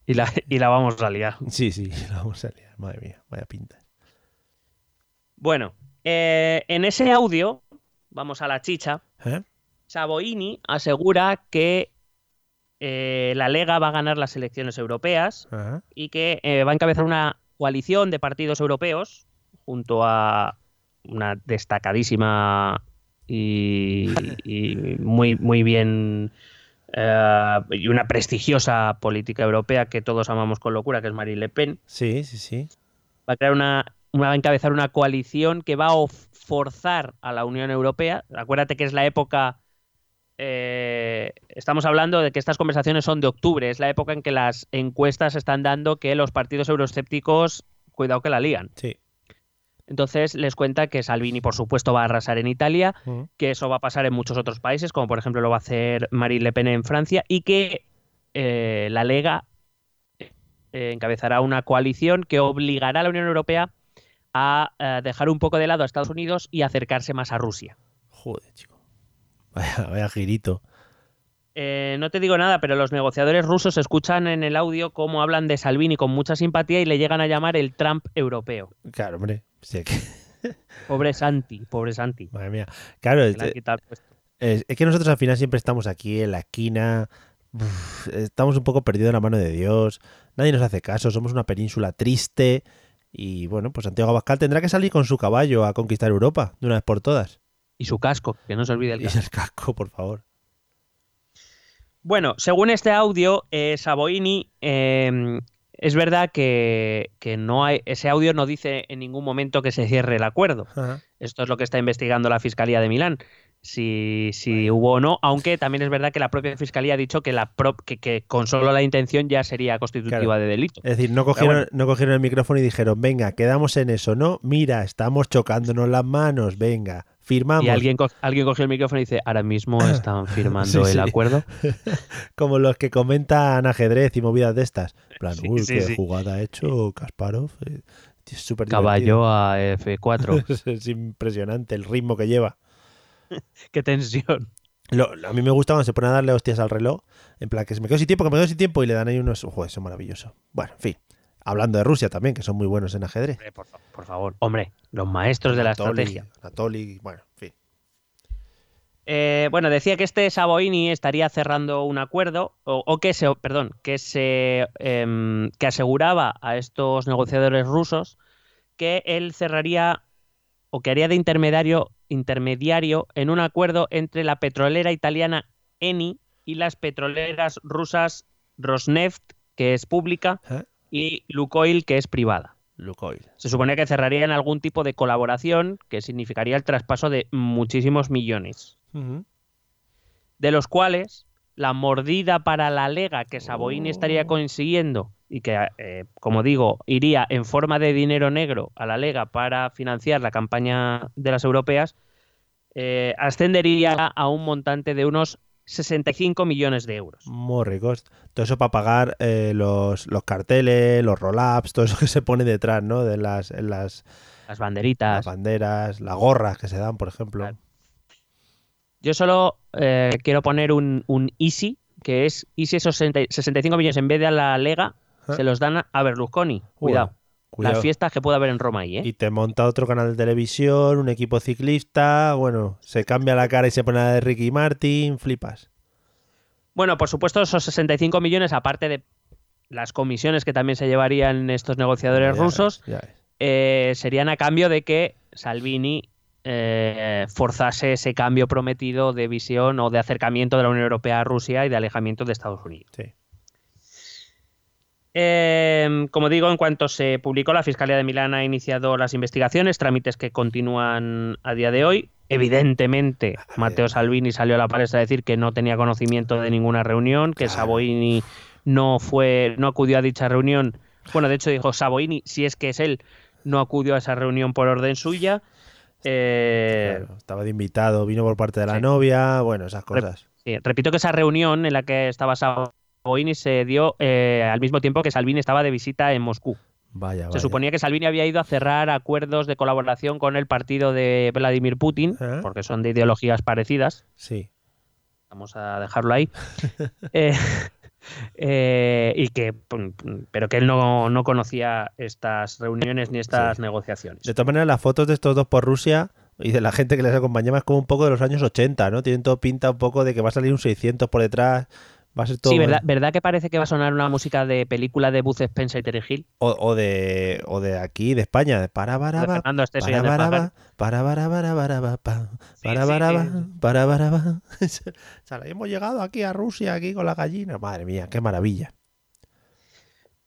Y la, y la vamos a liar. Sí, sí, la vamos a liar. Madre mía, vaya pinta. Bueno, eh, en ese audio, vamos a la chicha, ¿Eh? Savoini asegura que eh, la Lega va a ganar las elecciones europeas y que eh, va a encabezar una coalición de partidos europeos junto a una destacadísima y, y muy, muy bien y una prestigiosa política europea que todos amamos con locura, que es Marine Le Pen. Sí, sí, sí. Va a crear una, va a encabezar una coalición que va a forzar a la Unión Europea. Acuérdate que es la época eh, estamos hablando de que estas conversaciones son de octubre, es la época en que las encuestas están dando que los partidos euroescépticos, cuidado que la lían. Sí. Entonces les cuenta que Salvini, por supuesto, va a arrasar en Italia, que eso va a pasar en muchos otros países, como por ejemplo lo va a hacer Marine Le Pen en Francia, y que eh, la Lega eh, encabezará una coalición que obligará a la Unión Europea a eh, dejar un poco de lado a Estados Unidos y acercarse más a Rusia. Joder, chico. Vaya, vaya girito. Eh, no te digo nada, pero los negociadores rusos escuchan en el audio cómo hablan de Salvini con mucha simpatía y le llegan a llamar el Trump europeo. Claro, hombre. Sí, que- Pobre Santi, pobre Santi. Madre mía. Claro, es, que nosotros al final siempre estamos aquí en la esquina. uf, estamos un poco perdidos en la mano de Dios. Nadie nos hace caso. Somos una península triste. Y bueno, pues Santiago Abascal tendrá que salir con su caballo a conquistar Europa de una vez por todas. Y su casco, que no se olvide el Y casco. el casco, por favor. Bueno, según este audio, eh, Saboini, eh, es verdad que, que no hay, ese audio no dice en ningún momento que se cierre el acuerdo. Ajá. Esto es lo que está investigando la Fiscalía de Milán. Si, si hubo o no, aunque también es verdad que la propia Fiscalía ha dicho que, la pro- que, que con solo la intención ya sería constitutiva Claro. de delito. Es decir, no cogieron, bueno. no cogieron el micrófono y dijeron, venga, quedamos en eso, ¿no? Mira, estamos chocándonos las manos, venga, firmamos. Y alguien, co- alguien cogió el micrófono y dice, ahora mismo están firmando Sí, el sí. acuerdo. Como los que comentan ajedrez y movidas de estas. En plan, Sí, uy, qué jugada ha hecho Kasparov. eh, Es súper Caballo a F4. divertido. es impresionante el ritmo que lleva. Qué tensión. Lo- a mí me gusta cuando se pone a darle hostias al reloj. En plan, que se me quedo sin tiempo, que me quedo sin tiempo y le dan ahí unos. Joder, eso es maravilloso. Bueno, en fin. Hablando de Rusia también, que son muy buenos en ajedrez. Hombre, por, fa- por favor. Hombre, los maestros de la estrategia. Anatoly, bueno, en fin. Eh, bueno, decía que este Saboini estaría cerrando un acuerdo, o, o que se, perdón, que se em, que aseguraba a estos negociadores rusos que él cerraría o que haría de intermediario, intermediario en un acuerdo entre la petrolera italiana Eni y las petroleras rusas Rosneft, que es pública, ¿Eh? y Lukoil, que es privada. Lukoil. Se suponía que cerrarían algún tipo de colaboración que significaría el traspaso de muchísimos millones de los cuales la mordida para la lega que Saboini estaría consiguiendo y que, eh, como digo, iría en forma de dinero negro a la lega para financiar la campaña de las europeas, eh, ascendería a un montante de unos 65 millones de euros. Muy ricos. Todo eso para pagar eh, los, los carteles, los roll-ups, todo eso que se pone detrás, ¿no? De las, en las, Las las banderitas. banderas, las gorras que se dan, por ejemplo. Claro. Yo solo eh, quiero poner un, un easy, que es easy esos 60 65 millones en vez de a la lega, Ah. se los dan a- Berlusconi. Cuidado. Cuidado. Las fiestas que puede haber en Roma ahí, ¿eh? Y te monta otro canal de televisión, un equipo ciclista, bueno, se cambia la cara y se pone la de Ricky Martin, flipas. Bueno, por supuesto, esos 65 millones, aparte de las comisiones que también se llevarían estos negociadores Ya rusos, ves. eh, serían a cambio de que Salvini eh, forzase ese cambio prometido de visión o de acercamiento de la Unión Europea a Rusia y de alejamiento de Estados Unidos. Sí. Eh, como digo, en cuanto se publicó, la Fiscalía de Milán ha iniciado las investigaciones, trámites que continúan a día de hoy. Evidentemente, Matteo Salvini salió a la palestra a decir que no tenía conocimiento de ninguna reunión, que. Saboini no fue, no acudió a dicha reunión. Bueno, de hecho dijo Saboini, si es que es él, no acudió a esa reunión por orden suya. Eh, Claro, estaba de invitado, vino por parte de la sí. novia, bueno, esas cosas. Sí, repito que esa reunión en la que estaba Saboini se dio eh, al mismo tiempo que Salvini estaba de visita en Moscú. Vaya, Se vaya. suponía que Salvini había ido a cerrar acuerdos de colaboración con el partido de Vladimir Putin, ¿Eh? porque son de ideologías parecidas. Sí. Vamos a dejarlo ahí. Eh, eh, y que, pero que él no, no conocía estas reuniones ni estas Sí. negociaciones. De todas maneras, las fotos de estos dos por Rusia y de la gente que les acompañaba es como un poco de los años 80, ¿no? Tienen todo pinta un poco de que va a salir un 600 por detrás, va a ser todo... Sí, ¿verdad, ¿verdad que parece que va a sonar una música de película de Buzz Spencer y Terry Hill? O, o de, o de aquí, de España, de para, para, De ba, Fernando Esteso y para, Andrés para, Pajar. ba, para, para, para, para, ba, pa, Sí, para, sí, para, sí, ba, sí. para, para, ba. O sea, hemos llegado aquí a Rusia, aquí con la gallina. Madre mía, qué maravilla.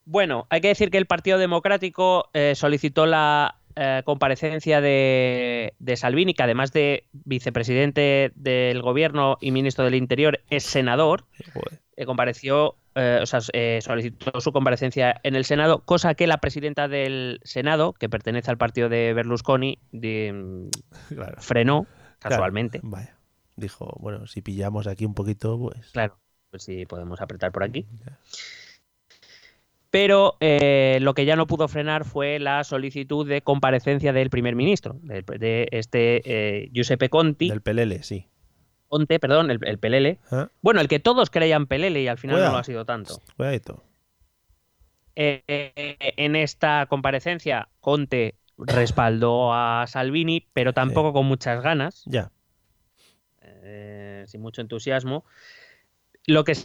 Bueno, hay que decir que el Partido Democrático eh, solicitó la eh, comparecencia de, de Salvini, que además de vicepresidente del gobierno y ministro del Interior, es senador, eh, compareció, eh, o sea, eh, solicitó su comparecencia en el Senado, cosa que la presidenta del Senado, que pertenece al partido de Berlusconi, de- Claro. frenó Claro. casualmente. Vaya. Dijo, bueno, si pillamos aquí un poquito, pues. Claro, pues sí, podemos apretar por aquí. Pero eh, lo que ya no pudo frenar fue la solicitud de comparecencia del primer ministro, de, de este eh, Giuseppe Conti, Del pelele, sí. Conte, perdón, el, el Pelele. ¿Ah? Bueno, el que todos creían Pelele y al final no lo ha sido tanto. Cuidadito. Eh, eh, en esta comparecencia, Conte respaldó a Salvini, pero tampoco con muchas ganas. Ya. sin mucho entusiasmo. Lo que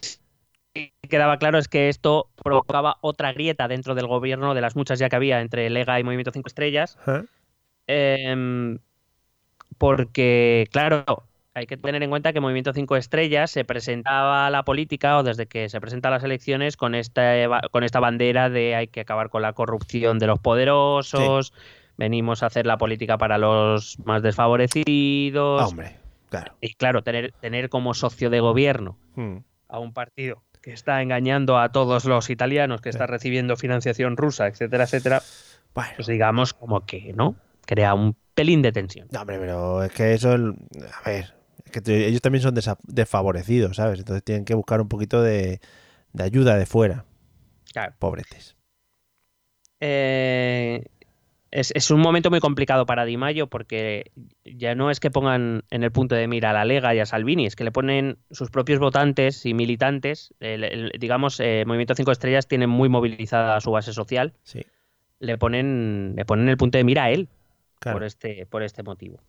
quedaba claro es que esto provocaba otra grieta dentro del gobierno de las muchas ya que había entre Lega y Movimiento 5 Estrellas, em, porque, claro, hay que tener en cuenta que Movimiento 5 Estrellas se presentaba a la política o desde que se presenta a las elecciones con esta, con esta bandera de hay que acabar con la corrupción de los poderosos, venimos a hacer la política para los más desfavorecidos. Ah, hombre, claro. Y claro, tener, tener como socio de gobierno Hmm. a un partido que está engañando a todos los italianos, que está recibiendo financiación rusa, etcétera, etcétera, Bueno. pues digamos como que, ¿no? Crea un pelín de tensión. No, hombre, pero es que eso, a ver, es que ellos también son desfavorecidos, ¿sabes? Entonces tienen que buscar un poquito de, de ayuda de fuera, Claro. pobretes. Eh, es, es un momento muy complicado para Di Maio porque ya no es que pongan en el punto de mira a la Lega y a Salvini, es que le ponen sus propios votantes y militantes. el- el- digamos, eh, Movimiento 5 Estrellas tiene muy movilizada su base social. Sí, Le ponen, le ponen el punto de mira a él. claro. por, este, por este motivo.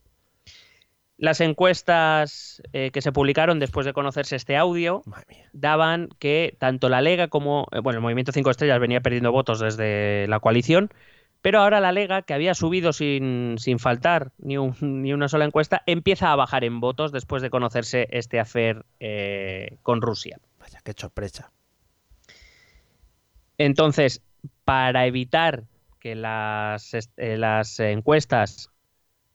Las encuestas eh, que se publicaron después de conocerse este audio daban que tanto la Lega como eh, bueno, el Movimiento 5 Estrellas venía perdiendo votos desde la coalición, pero ahora la Lega, que había subido sin, sin faltar ni, un- ni una sola encuesta, empieza a bajar en votos después de conocerse este afer eh, con Rusia. Vaya, qué sorpresa. Entonces, para evitar que las, eh, las encuestas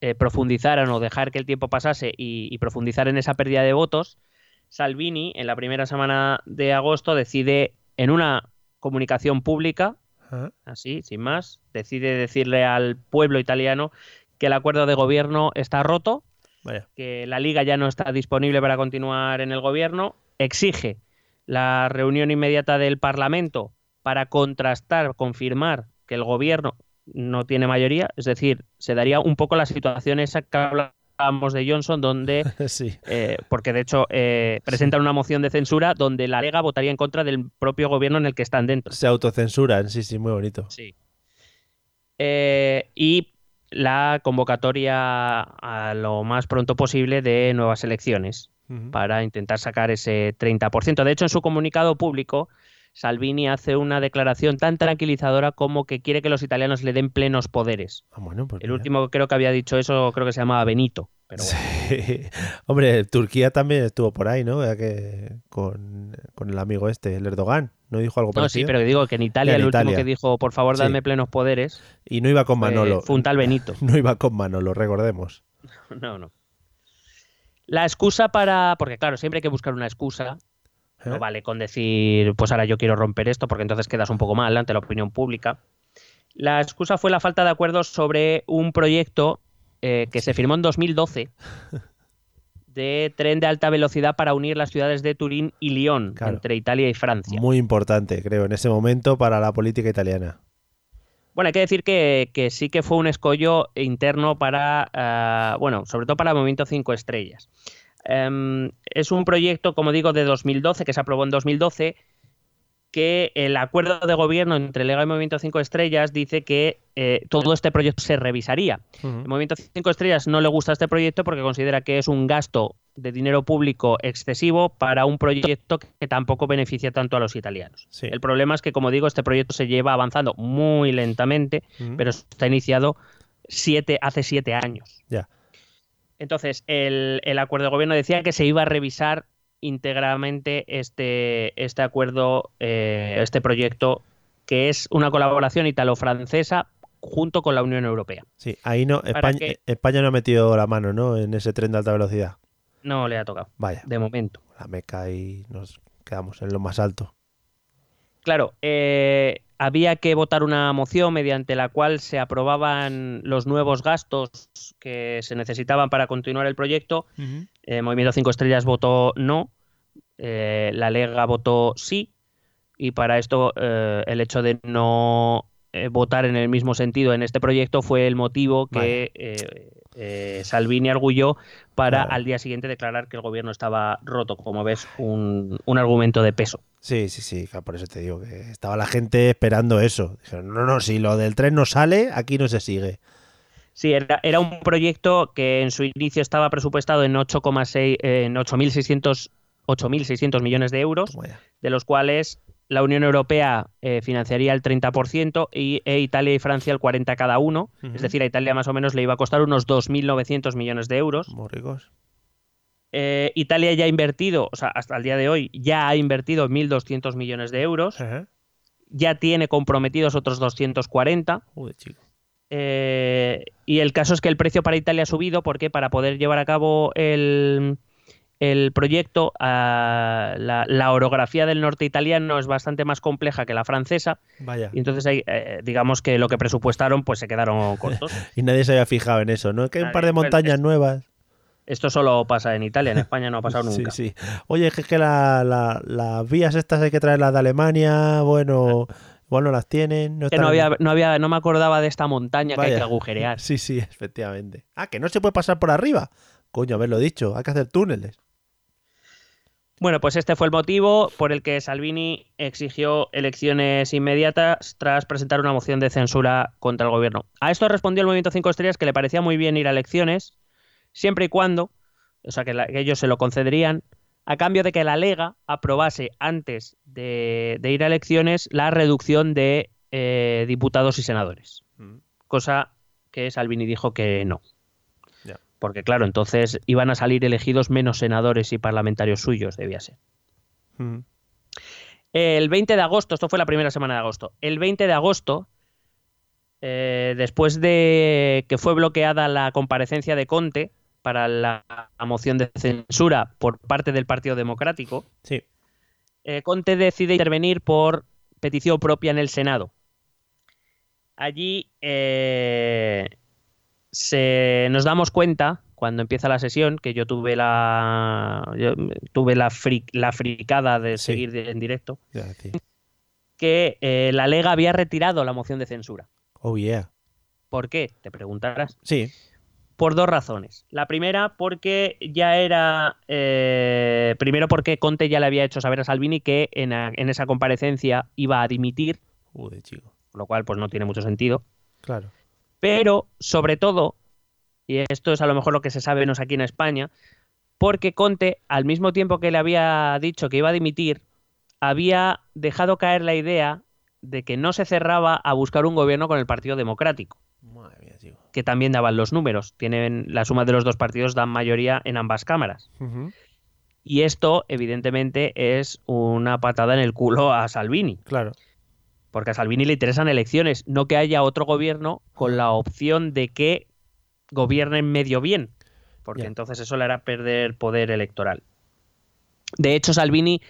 eh, profundizaran o dejar que el tiempo pasase y, y profundizar en esa pérdida de votos, Salvini, en la primera semana de agosto, decide, en una comunicación pública, Así, sin más, decide decirle al pueblo italiano que el acuerdo de gobierno está roto, Vaya. que la liga ya no está disponible para continuar en el gobierno, exige la reunión inmediata del Parlamento para contrastar, confirmar que el gobierno no tiene mayoría, es decir, se daría un poco la situación esa que hablábamos de Johnson, donde, sí. eh, porque de hecho eh, presentan una moción de censura donde la Lega votaría en contra del propio gobierno en el que están dentro. Se autocensuran, sí, sí, muy bonito. Sí. Eh, y la convocatoria a lo más pronto posible de nuevas elecciones para intentar sacar ese 30%. De hecho, en su comunicado público, Salvini hace una declaración tan tranquilizadora como que quiere que los italianos le den plenos poderes. Ah, bueno, pues El último que creo que había dicho eso creo que se llamaba Benito. Pero bueno. Sí. Hombre, Turquía también estuvo por ahí, ¿no? Que con, con el amigo este, el Erdogan, ¿no dijo algo No, sí, parecido? pero digo que en Italia En el último que dijo, por favor, Sí. dadme plenos poderes, Y no iba con Manolo. fue un tal Benito. No iba con Manolo, recordemos. No, no. La excusa para. Porque, claro, siempre hay que buscar una excusa. ¿Eh? No vale con decir, pues ahora yo quiero romper esto, porque entonces quedas un poco mal ante la opinión pública. La excusa fue la falta de acuerdos sobre un proyecto eh, que se firmó en 2012 de tren de alta velocidad para unir las ciudades de Turín y Lyon, Claro. entre Italia y Francia. Muy importante, creo, en ese momento para la política italiana. Bueno, hay que decir que, que sí que fue un escollo interno para, ah, bueno, sobre todo para el Movimiento 5 Estrellas. Em, es un proyecto, como digo, de 2012, que se aprobó en 2012, que el acuerdo de gobierno entre Lega y Movimiento 5 Estrellas dice que eh, todo este proyecto se revisaría. El Movimiento 5 Estrellas no le gusta este proyecto porque considera que es un gasto de dinero público excesivo para un proyecto que tampoco beneficia tanto a los italianos. Sí. El problema es que, como digo, este proyecto se lleva avanzando muy lentamente, pero está iniciado siete, hace siete años. Ya. Entonces, el, el acuerdo de gobierno decía que se iba a revisar íntegramente este, este acuerdo, eh, este proyecto, que es una colaboración italo-francesa junto con la Unión Europea. Sí, ahí no, España, que- España no ha metido la mano, ¿no? En ese tren de alta velocidad. No le ha tocado, Vaya, de momento. la meca y nos quedamos en lo más alto. Claro, eh, había que votar una moción mediante la cual se aprobaban los nuevos gastos que se necesitaban para continuar el proyecto. Eh, Movimiento 5 Estrellas votó no, eh, la Lega votó sí, y para esto eh, el hecho de no votar en el mismo sentido en este proyecto fue el motivo que eh, Salvini arguyó para Claro. al día siguiente declarar que el gobierno estaba roto. Como ves, un, un argumento de peso. Sí, sí, sí, por eso te digo que estaba la gente esperando eso. Dijeron, no, no, si lo del tren no sale, aquí no se sigue. Sí, era, era un proyecto que en su inicio estaba presupuestado en 8,6 eh, en 8.600 8.600 millones de euros, de los cuales la Unión Europea eh, financiaría el 30% y e Italia y Francia el 40% cada uno. Es decir, a Italia más o menos le iba a costar unos 2.900 millones de euros. Muy ricos. Eh, Italia ya ha invertido, o sea, hasta el día de hoy, ya ha invertido 1.200 millones de euros. Ya tiene comprometidos otros 240. Joder, chico. Eh, y el caso es que el precio para Italia ha subido porque para poder llevar a cabo el, el proyecto, ah, la, la orografía del norte italiano es bastante más compleja que la francesa Vaya. y entonces hay, eh, digamos que lo que presupuestaron pues se quedaron cortos. Y nadie se había fijado en eso, ¿no? Que hay un par de pues, montañas nuevas. Esto solo pasa en Italia, en España no ha pasado Sí, nunca. sí. Oye, es que, que la- la- las vías estas hay que traerlas de Alemania, bueno, igual no las tienen. No Que no había, no había, no me acordaba de esta montaña que hay que agujerear. Sí, sí, efectivamente. Ah, que no se puede pasar por arriba. Coño, haberlo dicho, hay que hacer túneles. Bueno, pues este fue el motivo por el que Salvini exigió elecciones inmediatas tras presentar una moción de censura contra el gobierno. A esto respondió el Movimiento 5 Estrellas que le parecía muy bien ir a elecciones, siempre y cuando, o sea, que, la- que ellos se lo concederían, a cambio de que la Lega aprobase antes de, de ir a elecciones la reducción de eh, diputados y senadores. Cosa que Salvini dijo que no. Porque claro, entonces iban a salir elegidos menos senadores y parlamentarios suyos, debía ser. Mm. El 20 de agosto, esto fue la primera semana de agosto, el 20 de agosto, eh, después de que fue bloqueada la comparecencia de Conte para la, la moción de censura por parte del Partido Democrático, Sí. eh, Conte decide intervenir por petición propia en el Senado. Allí eh, se, nos damos cuenta, cuando empieza la sesión, que yo tuve la, yo tuve la, fri- la fricada de Sí. seguir en directo, que eh, la Lega había retirado la moción de censura. Oh, yeah. ¿Por qué? Te preguntarás. Sí. Por dos razones. La primera, porque ya era. eh, primero, porque Conte ya le había hecho saber a Salvini que en, a- en esa comparecencia iba a dimitir, Joder, chico. lo cual pues no tiene mucho sentido. Claro. Pero, sobre todo, y esto es a lo mejor lo que se sabe menos aquí en España, porque Conte, al mismo tiempo que le había dicho que iba a dimitir, había dejado caer la idea de que no se cerraba a buscar un gobierno con el Partido Democrático, Madre mía, que también daban los números. Tienen la suma de los dos partidos dan mayoría en ambas cámaras. Y esto, evidentemente, es una patada en el culo a Salvini. Claro. Porque a Salvini le interesan elecciones, no que haya otro gobierno con la opción de que gobiernen medio bien. Porque entonces eso le hará perder poder electoral. De hecho, Salvini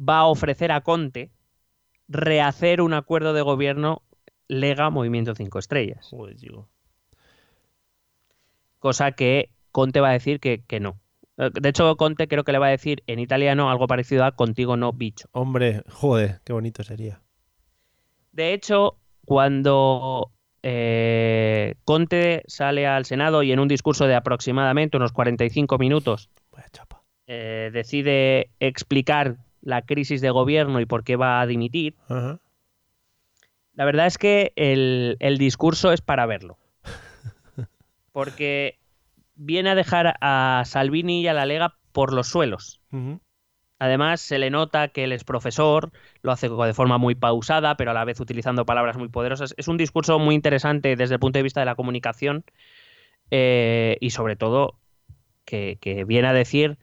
va a ofrecer a Conte rehacer un acuerdo de gobierno Lega Movimiento 5 Estrellas. Joder. Cosa que Conte va a decir que, que no. Eh, De hecho, Conte creo que le va a decir en italiano algo parecido a contigo no, bicho. Hombre, joder, qué bonito sería. De hecho, cuando eh, Conte sale al Senado y en un discurso de aproximadamente unos 45 minutos eh, decide explicar la crisis de gobierno y por qué va a dimitir, la verdad es que el, el discurso es para verlo. Porque viene a dejar a Salvini y a la Lega por los suelos. Además, se le nota que él es profesor, lo hace de forma muy pausada, pero a la vez utilizando palabras muy poderosas. Es un discurso muy interesante desde el punto de vista de la comunicación eh, y sobre todo que, que viene a decir,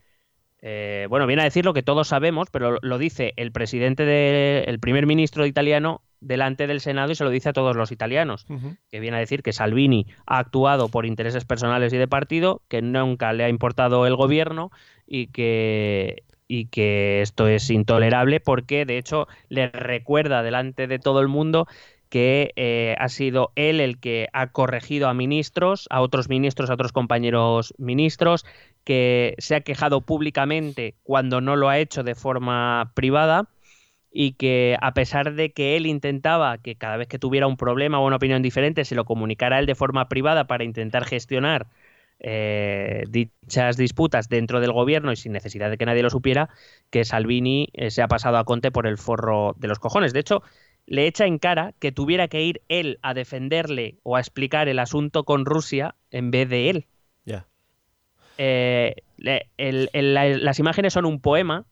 eh, bueno, viene a decir lo que todos sabemos, pero lo dice el presidente, de, el primer ministro italiano delante del Senado y se lo dice a todos los italianos, que viene a decir que Salvini ha actuado por intereses personales y de partido, que nunca le ha importado el gobierno y que y que esto es intolerable porque de hecho le recuerda delante de todo el mundo que eh, ha sido él el que ha corregido a ministros, a otros ministros, a otros compañeros ministros, que se ha quejado públicamente cuando no lo ha hecho de forma privada y que a pesar de que él intentaba que cada vez que tuviera un problema o una opinión diferente se lo comunicara él de forma privada para intentar gestionar eh, dichas disputas dentro del gobierno y sin necesidad de que nadie lo supiera, que Salvini eh, se ha pasado a Conte por el forro de los cojones. De hecho, le echa en cara que tuviera que ir él a defenderle o a explicar el asunto con Rusia en vez de él. Ya. Eh, las imágenes son un poema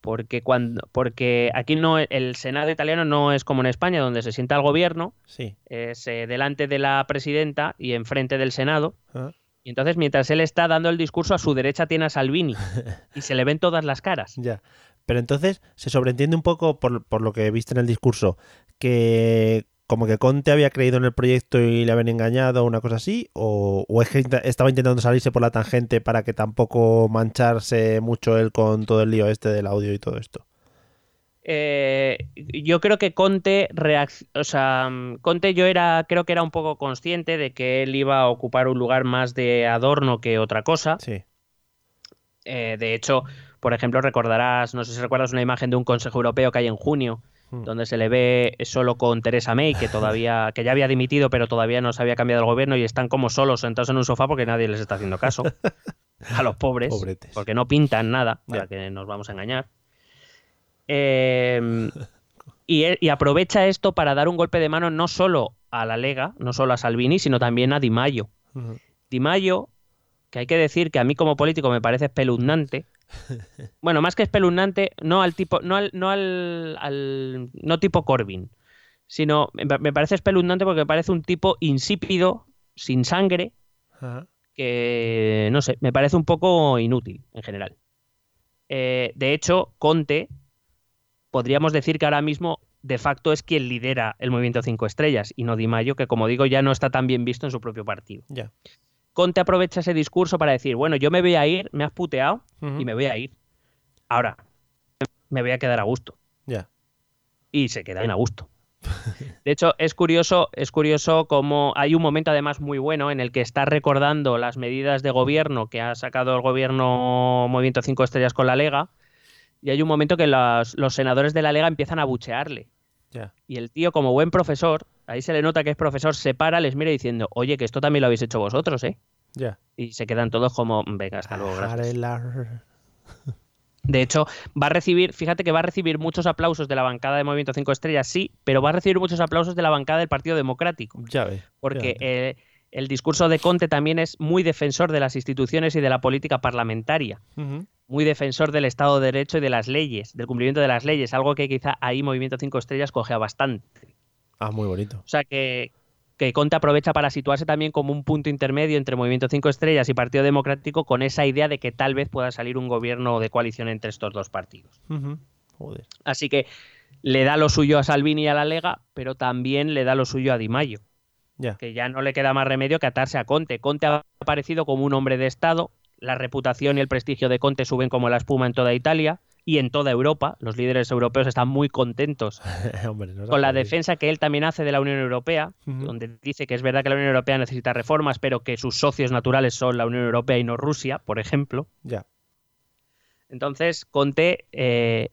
porque cuando porque aquí no el Senado italiano no es como en España donde se sienta el gobierno Sí. es eh, delante de la presidenta y enfrente del Senado Ah. Y entonces mientras él está dando el discurso a su derecha tiene a Salvini y se le ven todas las caras Ya. Pero entonces se sobreentiende un poco, por, por lo que viste en el discurso, que como que Conte había creído en el proyecto y le habían engañado o una cosa así, o, o es que estaba intentando salirse por la tangente para que tampoco mancharse mucho él con todo el lío este del audio y todo esto. Eh, yo creo que Conte o sea, mm, Conte yo era creo que era un poco consciente de que él iba a ocupar un lugar más de adorno que otra cosa Sí. Eh, de hecho, por ejemplo, recordarás, no sé si recuerdas una imagen de un Consejo Europeo que hay en junio, Hmm. donde se le ve solo con Teresa May, que todavía, que ya había dimitido, pero todavía no se había cambiado el gobierno y están como solos sentados en un sofá porque nadie les está haciendo caso. A los pobres, Pobretes. porque no pintan nada, para que nos vamos a engañar. Eh, y, aprovecha esto para dar un golpe de mano no solo a la Lega, no solo a Salvini, sino también a Di Maio. Di Maio, que hay que decir que a mí como político me parece espeluznante. Bueno, más que espeluznante, no al tipo, no al, no al, al- no tipo Corbyn, sino me parece espeluznante porque me parece un tipo insípido, sin sangre, que no sé, me parece un poco inútil en general. Eh, de hecho, Conte, podríamos decir que ahora mismo de facto es quien lidera el movimiento 5 estrellas y no Di Maio, que como digo ya no está tan bien visto en su propio partido. Ya. Conte aprovecha ese discurso para decir, bueno, yo me voy a ir, me has puteado y me voy a ir. Ahora, me voy a quedar a gusto. Ya. Y se queda bien a gusto. De hecho, es curioso, es curioso como hay un momento además muy bueno en el que está recordando las medidas de gobierno que ha sacado el gobierno Movimiento 5 Estrellas con la Lega. Y hay un momento que los, los senadores de la Lega empiezan a buchearle. Y el tío, como buen profesor, ahí se le nota que es profesor, se para, les mira diciendo, oye, que esto también lo habéis hecho vosotros, ¿eh? Ya. Y se quedan todos como, venga, hasta luego, gracias. De hecho, va a recibir, fíjate que va a recibir muchos aplausos de la bancada de Movimiento 5 Estrellas, sí, pero va a recibir muchos aplausos de la bancada del Partido Democrático, Ya ves. porque eh, el discurso de Conte también es muy defensor de las instituciones y de la política parlamentaria. Muy defensor del Estado de Derecho y de las leyes, del cumplimiento de las leyes, algo que quizá ahí Movimiento 5 Estrellas cogea bastante. Ah, muy bonito. O sea que, que Conte aprovecha para situarse también como un punto intermedio entre Movimiento 5 Estrellas y Partido Democrático con esa idea de que tal vez pueda salir un gobierno de coalición entre estos dos partidos. Joder. Así que le da lo suyo a Salvini y a la Lega, pero también le da lo suyo a Di Maio, Ya. que ya no le queda más remedio que atarse a Conte. Conte ha aparecido como un hombre de Estado, la reputación y el prestigio de Conte suben como la espuma en toda Italia y en toda Europa. Los líderes europeos están muy contentos Hombre, no con la defensa que él también hace de la Unión Europea, donde dice que es verdad que la Unión Europea necesita reformas, pero que sus socios naturales son la Unión Europea y no Rusia, por ejemplo. Ya. Entonces, Conte eh,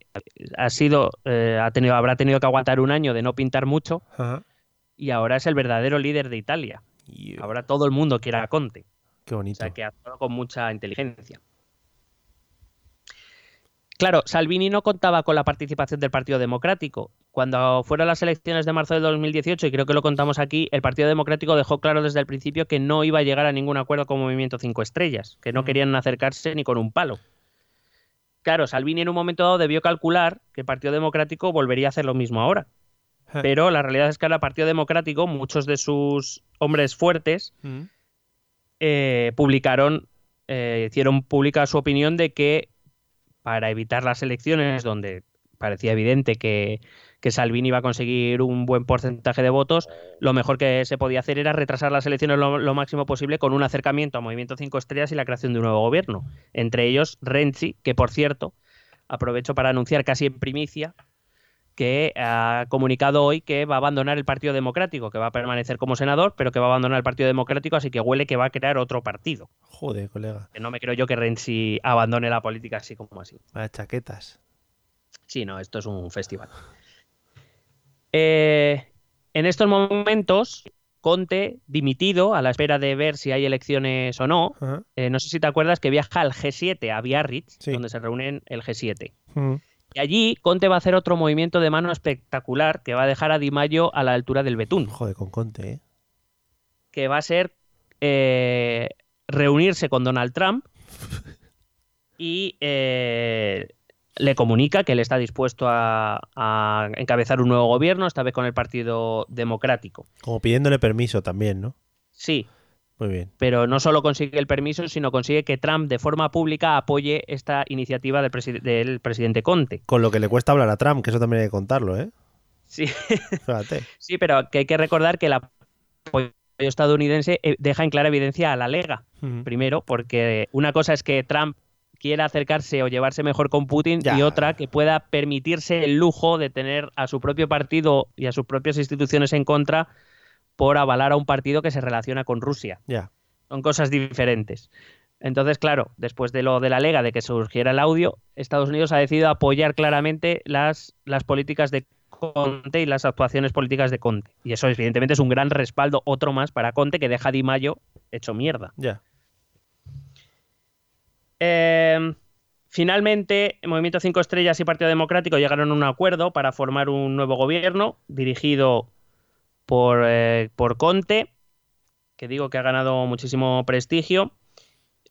ha sido, eh, ha tenido, habrá tenido que aguantar un año de no pintar mucho y ahora es el verdadero líder de Italia. Ahora todo el mundo quiere a Conte. Qué O bonito. sea que ha actuado con mucha inteligencia. Claro, Salvini no contaba con la participación del Partido Democrático. Cuando fueron las elecciones de marzo de 2018, y creo que lo contamos aquí, el Partido Democrático dejó claro desde el principio que no iba a llegar a ningún acuerdo con Movimiento 5 Estrellas, que no querían acercarse ni con un palo. Claro, Salvini en un momento dado debió calcular que el Partido Democrático volvería a hacer lo mismo ahora. Pero la realidad es que ahora el Partido Democrático, muchos de sus hombres fuertes, Ujú. Eh, publicaron, eh, hicieron pública su opinión de que para evitar las elecciones donde parecía evidente que, que Salvini iba a conseguir un buen porcentaje de votos, lo mejor que se podía hacer era retrasar las elecciones lo, lo máximo posible con un acercamiento a Movimiento 5 Estrellas y la creación de un nuevo gobierno. Entre ellos, Renzi, que por cierto, aprovecho para anunciar casi en primicia que ha comunicado hoy que va a abandonar el Partido Democrático, que va a permanecer como senador, pero que va a abandonar el Partido Democrático, así que huele que va a crear otro partido. Joder, colega. Que no me creo yo que Renzi abandone la política así como así. Vaya chaquetas. Sí, no, esto es un festival. Eh, en estos momentos, Conte, dimitido, a la espera de ver si hay elecciones o no, eh, no sé si te acuerdas que viaja al G7, a Biarritz, Sí. donde se reúnen el G7. Mm. Y allí Conte va a hacer otro movimiento de mano espectacular que va a dejar a Di Maio a la altura del Betún, Joder, con Conte, ¿eh? que va a ser eh, reunirse con Donald Trump y eh, le comunica que él está dispuesto a, a encabezar un nuevo gobierno, esta vez con el Partido Democrático. Como pidiéndole permiso también, ¿no? Sí, Muy bien. pero no solo consigue el permiso, sino consigue que Trump de forma pública apoye esta iniciativa del, presi- del presidente Conte. Con lo que le cuesta hablar a Trump, que eso también hay que contarlo, ¿eh? Sí, Fíjate. sí, pero que hay que recordar que el apoyo estadounidense eh, deja en clara evidencia a la Lega. Primero, porque una cosa es que Trump quiera acercarse o llevarse mejor con Putin Ya. y otra que pueda permitirse el lujo de tener a su propio partido y a sus propias instituciones en contra por avalar a un partido que se relaciona con Rusia. Ya. Son cosas diferentes. Entonces, claro, después de lo de la Lega, de que surgiera el audio, Estados Unidos ha decidido apoyar claramente las, las políticas de Conte y las actuaciones políticas de Conte. Y eso, evidentemente, es un gran respaldo, otro más para Conte, que deja a Di Maio hecho mierda. Ya. Eh, finalmente, Movimiento 5 Estrellas y Partido Democrático llegaron a un acuerdo para formar un nuevo gobierno dirigido por, eh, por Conte, que digo que ha ganado muchísimo prestigio,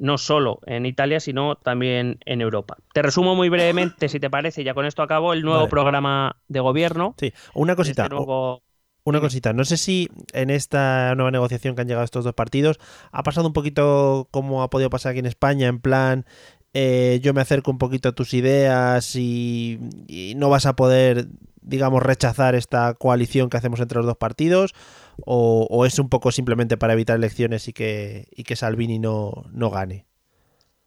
no solo en Italia, sino también en Europa. Te resumo muy brevemente, si te parece, ya con esto acabo, el nuevo Vale. programa de gobierno. Sí. Una cosita. Este nuevo- Una cosita, no sé si en esta nueva negociación que han llegado estos dos partidos ha pasado un poquito como ha podido pasar aquí en España, en plan, eh, yo me acerco un poquito a tus ideas y, y no vas a poder, digamos, rechazar esta coalición que hacemos entre los dos partidos, o, o es un poco simplemente para evitar elecciones y que, y que Salvini no, no gane.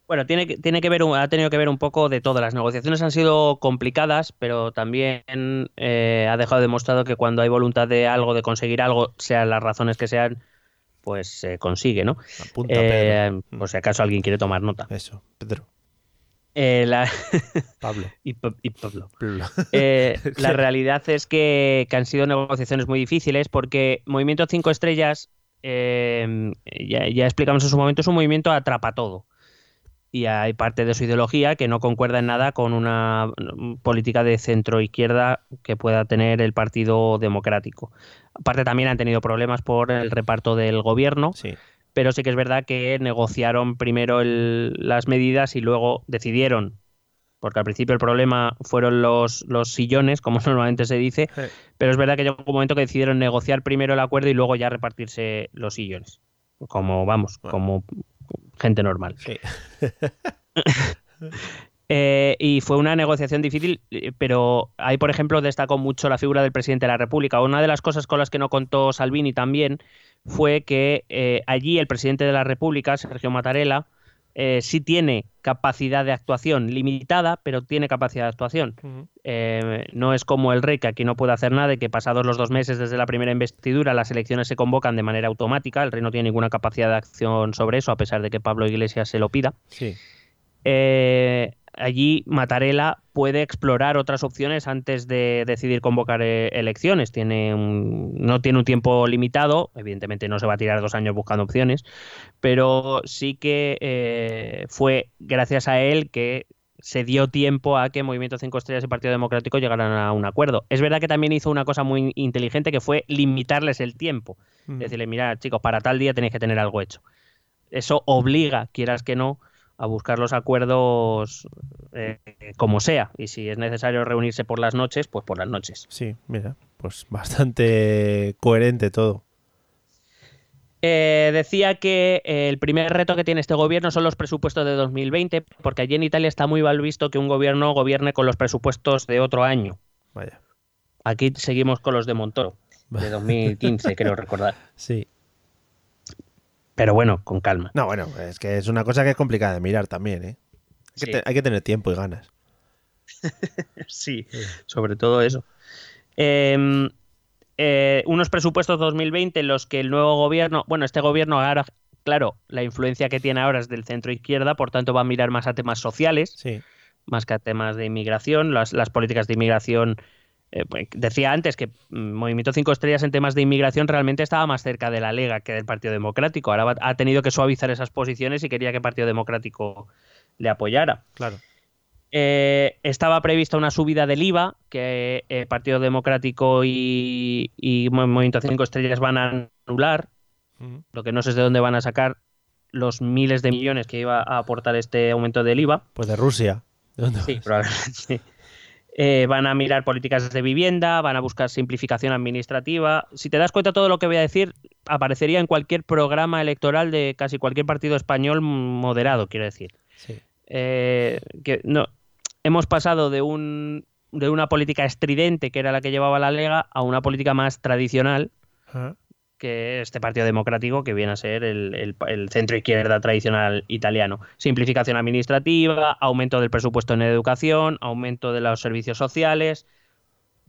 Bueno, tiene que, tiene que ver, ha tenido que ver un poco de todo. Las negociaciones han sido complicadas, pero también eh, ha dejado demostrado que cuando hay voluntad de algo, de conseguir algo, sean las razones que sean, pues se consigue, ¿no? Apunta, Eh, por si acaso alguien quiere tomar nota. Eso, Pedro, Eh, la- Pablo. y, Pa- y Pablo. Eh, la realidad es que, que han sido negociaciones muy difíciles porque Movimiento 5 Estrellas, eh, ya, ya explicamos en su momento, es un movimiento atrapa todo. Y hay parte de su ideología que no concuerda en nada con una mm, política de centro izquierda que pueda tener el Partido Democrático. Aparte también han tenido problemas por el reparto del gobierno, Sí, pero sí que es verdad que negociaron primero el- las medidas y luego decidieron, porque al principio el problema fueron los, los sillones, como normalmente se dice, pero es verdad que llegó un momento que decidieron negociar primero el acuerdo y luego ya repartirse los sillones, como vamos, Bueno. como gente normal. sí. Eh, y fue una negociación difícil, pero ahí, por ejemplo, destacó mucho la figura del presidente de la República. Una de las cosas con las que no contó Salvini también fue que eh, allí el presidente de la República, Sergio Mattarella, eh, sí tiene capacidad de actuación limitada, pero tiene capacidad de actuación. Eh, no es como el rey, que aquí no puede hacer nada y que pasados los dos meses desde la primera investidura las elecciones se convocan de manera automática. El rey no tiene ninguna capacidad de acción sobre eso, a pesar de que Pablo Iglesias se lo pida Sí. eh, allí Mattarella puede explorar otras opciones antes de decidir convocar eh, elecciones. Tiene un- no tiene un tiempo limitado, evidentemente no se va a tirar dos años buscando opciones, pero sí que eh, fue gracias a él que se dio tiempo a que Movimiento 5 Estrellas y Partido Democrático llegaran a un acuerdo. Es verdad que también hizo una cosa muy inteligente que fue limitarles el tiempo. Mm. Decirle, mira, chicos, para tal día tenéis que tener algo hecho. Eso obliga, quieras que no, a buscar los acuerdos eh, como sea. Y si es necesario reunirse por las noches, pues por las noches. Sí, mira, pues bastante coherente todo. Eh, decía que eh, el primer reto que tiene este gobierno son los presupuestos de 2020, porque allí en Italia está muy mal visto que un gobierno gobierne con los presupuestos de otro año. Vaya. Aquí seguimos con los de Montoro, de 2015, creo recordar. Sí. Pero bueno, con calma. No, bueno, es que es una cosa que es complicada de mirar también, ¿eh? Hay, que, te- hay que tener tiempo y ganas. Sí, sobre todo eso. Eh, eh, unos presupuestos 2020 en los que el nuevo gobierno, bueno, este gobierno ahora, claro, la influencia que tiene ahora es del centro izquierda, por tanto va a mirar más a temas sociales, Sí. más que a temas de inmigración. Las, las políticas de inmigración, eh, pues, decía antes que mm, Movimiento 5 Estrellas en temas de inmigración realmente estaba más cerca de la Lega que del Partido Democrático. Ahora va- ha tenido que suavizar esas posiciones y quería que el Partido Democrático le apoyara. Claro. Eh, estaba prevista una subida del IVA que el Partido Democrático y, y Mo- Movimiento 5 Estrellas van a anular. Lo que no sé es de dónde van a sacar los miles de millones que iba a aportar este aumento del IVA. Pues de Rusia. ¿De dónde Sí, probablemente. Eh, van a mirar políticas de vivienda, van a buscar simplificación administrativa. Si te das cuenta, todo lo que voy a decir aparecería en cualquier programa electoral de casi cualquier partido español moderado, quiero decir. Sí. Eh, que no, hemos pasado de, un, de una política estridente, que era la que llevaba la Lega, a una política más tradicional. Que este Partido Democrático, que viene a ser el, el- el centro izquierda tradicional italiano. Simplificación administrativa, aumento del presupuesto en educación, aumento de los servicios sociales,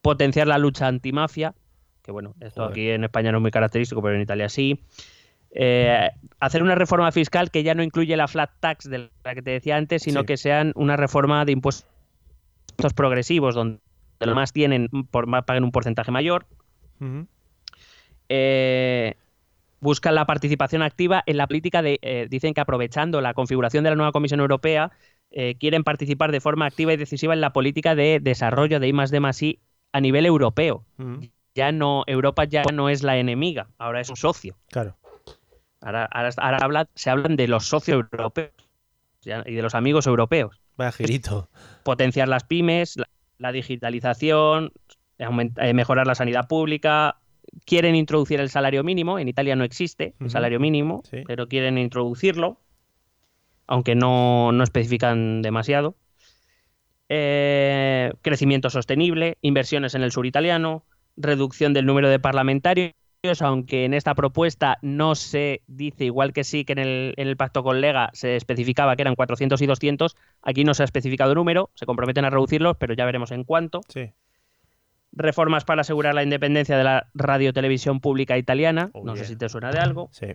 potenciar la lucha antimafia, que bueno, esto Joder. aquí en España no es muy característico, pero en Italia sí. Eh, hacer una reforma fiscal que ya no incluye la flat tax de la que te decía antes, sino Sí. que sean una reforma de impuestos progresivos, donde los más tienen por, paguen un porcentaje mayor. Eh, buscan la participación activa en la política de, eh, dicen que aprovechando la configuración de la nueva Comisión Europea, eh, quieren participar de forma activa y decisiva en la política de desarrollo de I más D más I a nivel europeo. Ya no, Europa ya no es la enemiga, ahora es un socio. Claro. Ahora, ahora, ahora habla- se hablan de los socios europeos ya- y de los amigos europeos. Vaya girito. Potenciar las pymes, la, la digitalización, eh, mejorar la sanidad pública. Quieren introducir el salario mínimo. En Italia no existe el salario mínimo, Sí. pero quieren introducirlo, aunque no, no especifican demasiado. Eh, crecimiento sostenible, inversiones en el sur italiano, reducción del número de parlamentarios, aunque en esta propuesta no se dice, igual que sí que en el, en el pacto con Lega se especificaba que eran 400 y 200, aquí no se ha especificado número, se comprometen a reducirlos, pero ya veremos en cuánto. Sí. Reformas para asegurar la independencia de la radiotelevisión pública italiana, Oh, no yeah. sé si te suena de algo. Sí.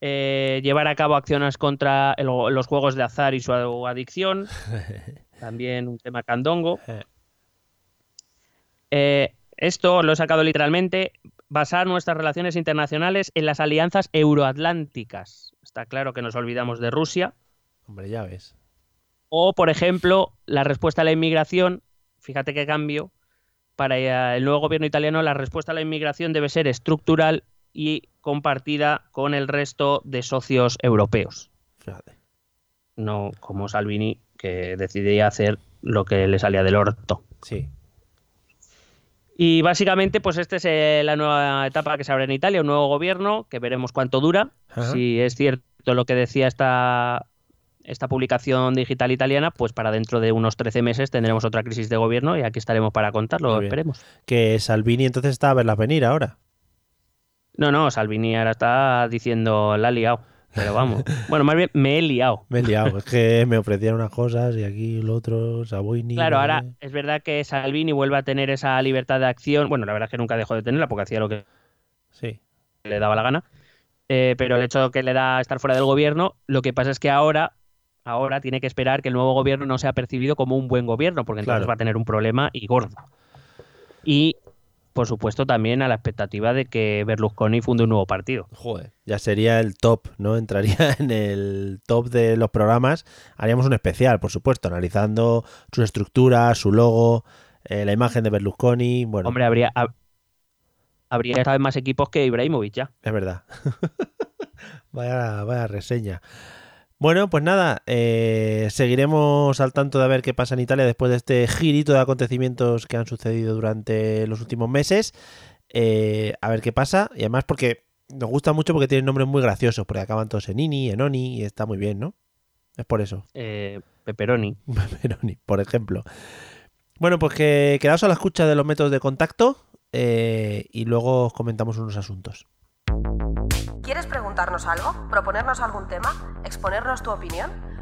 Eh, llevar a cabo acciones contra el- los juegos de azar y su adicción, también un tema candongo. Eh. Eh, esto lo he sacado literalmente, basar nuestras relaciones internacionales en las alianzas euroatlánticas. Está claro que nos olvidamos de Rusia. Hombre, ya ves. O, por ejemplo, la respuesta a la inmigración, fíjate qué cambio, para eh, el nuevo gobierno italiano la respuesta a la inmigración debe ser estructural y compartida con el resto de socios europeos. Fíjate. No como Salvini, que decidía hacer lo que le salía del orto. Sí. Y básicamente, pues esta es eh, la nueva etapa que se abre en Italia, un nuevo gobierno, que veremos cuánto dura. Ajá. Si es cierto lo que decía esta, esta publicación digital italiana, pues para dentro de unos 13 meses tendremos otra crisis de gobierno y aquí estaremos para contarlo, esperemos. Que Salvini entonces está a verlas venir ahora. No, no, Salvini ahora está diciendo, la ha liado. Pero vamos. Bueno, más bien me he liado. Me he liado. es que me ofrecían unas cosas y aquí lo otro, Saboini. Claro, ahora es verdad que Salvini vuelve a tener esa libertad de acción. Bueno, la verdad es que nunca dejó de tenerla porque hacía lo que Sí. le daba la gana. Eh, pero el hecho que le da estar fuera del gobierno, lo que pasa es que ahora, ahora tiene que esperar que el nuevo gobierno no sea percibido como un buen gobierno, porque entonces Claro. va a tener un problema y gordo. Y, por supuesto, también a la expectativa de que Berlusconi funde un nuevo partido. Joder. Ya sería el top, ¿no? Entraría en el top de los programas. Haríamos un especial, por supuesto, analizando su estructura, su logo, eh, la imagen de Berlusconi. Bueno, Hombre, habría, hab- habría cada vez más equipos que Ibrahimovic ya. es verdad. vaya, vaya reseña. Bueno, pues nada, eh, seguiremos al tanto de ver qué pasa en Italia después de este girito de acontecimientos que han sucedido durante los últimos meses. Eh, a ver qué pasa. Y además porque nos gusta mucho porque tienen nombres muy graciosos, porque acaban todos en Ini, en Oni, y está muy bien, ¿no? Es por eso. Eh, pepperoni. Pepperoni, por ejemplo. Bueno, pues que quedaos a la escucha de los métodos de contacto eh, y luego os comentamos unos asuntos. ¿Quieres preguntarnos algo? ¿Proponernos algún tema? ¿Exponernos tu opinión?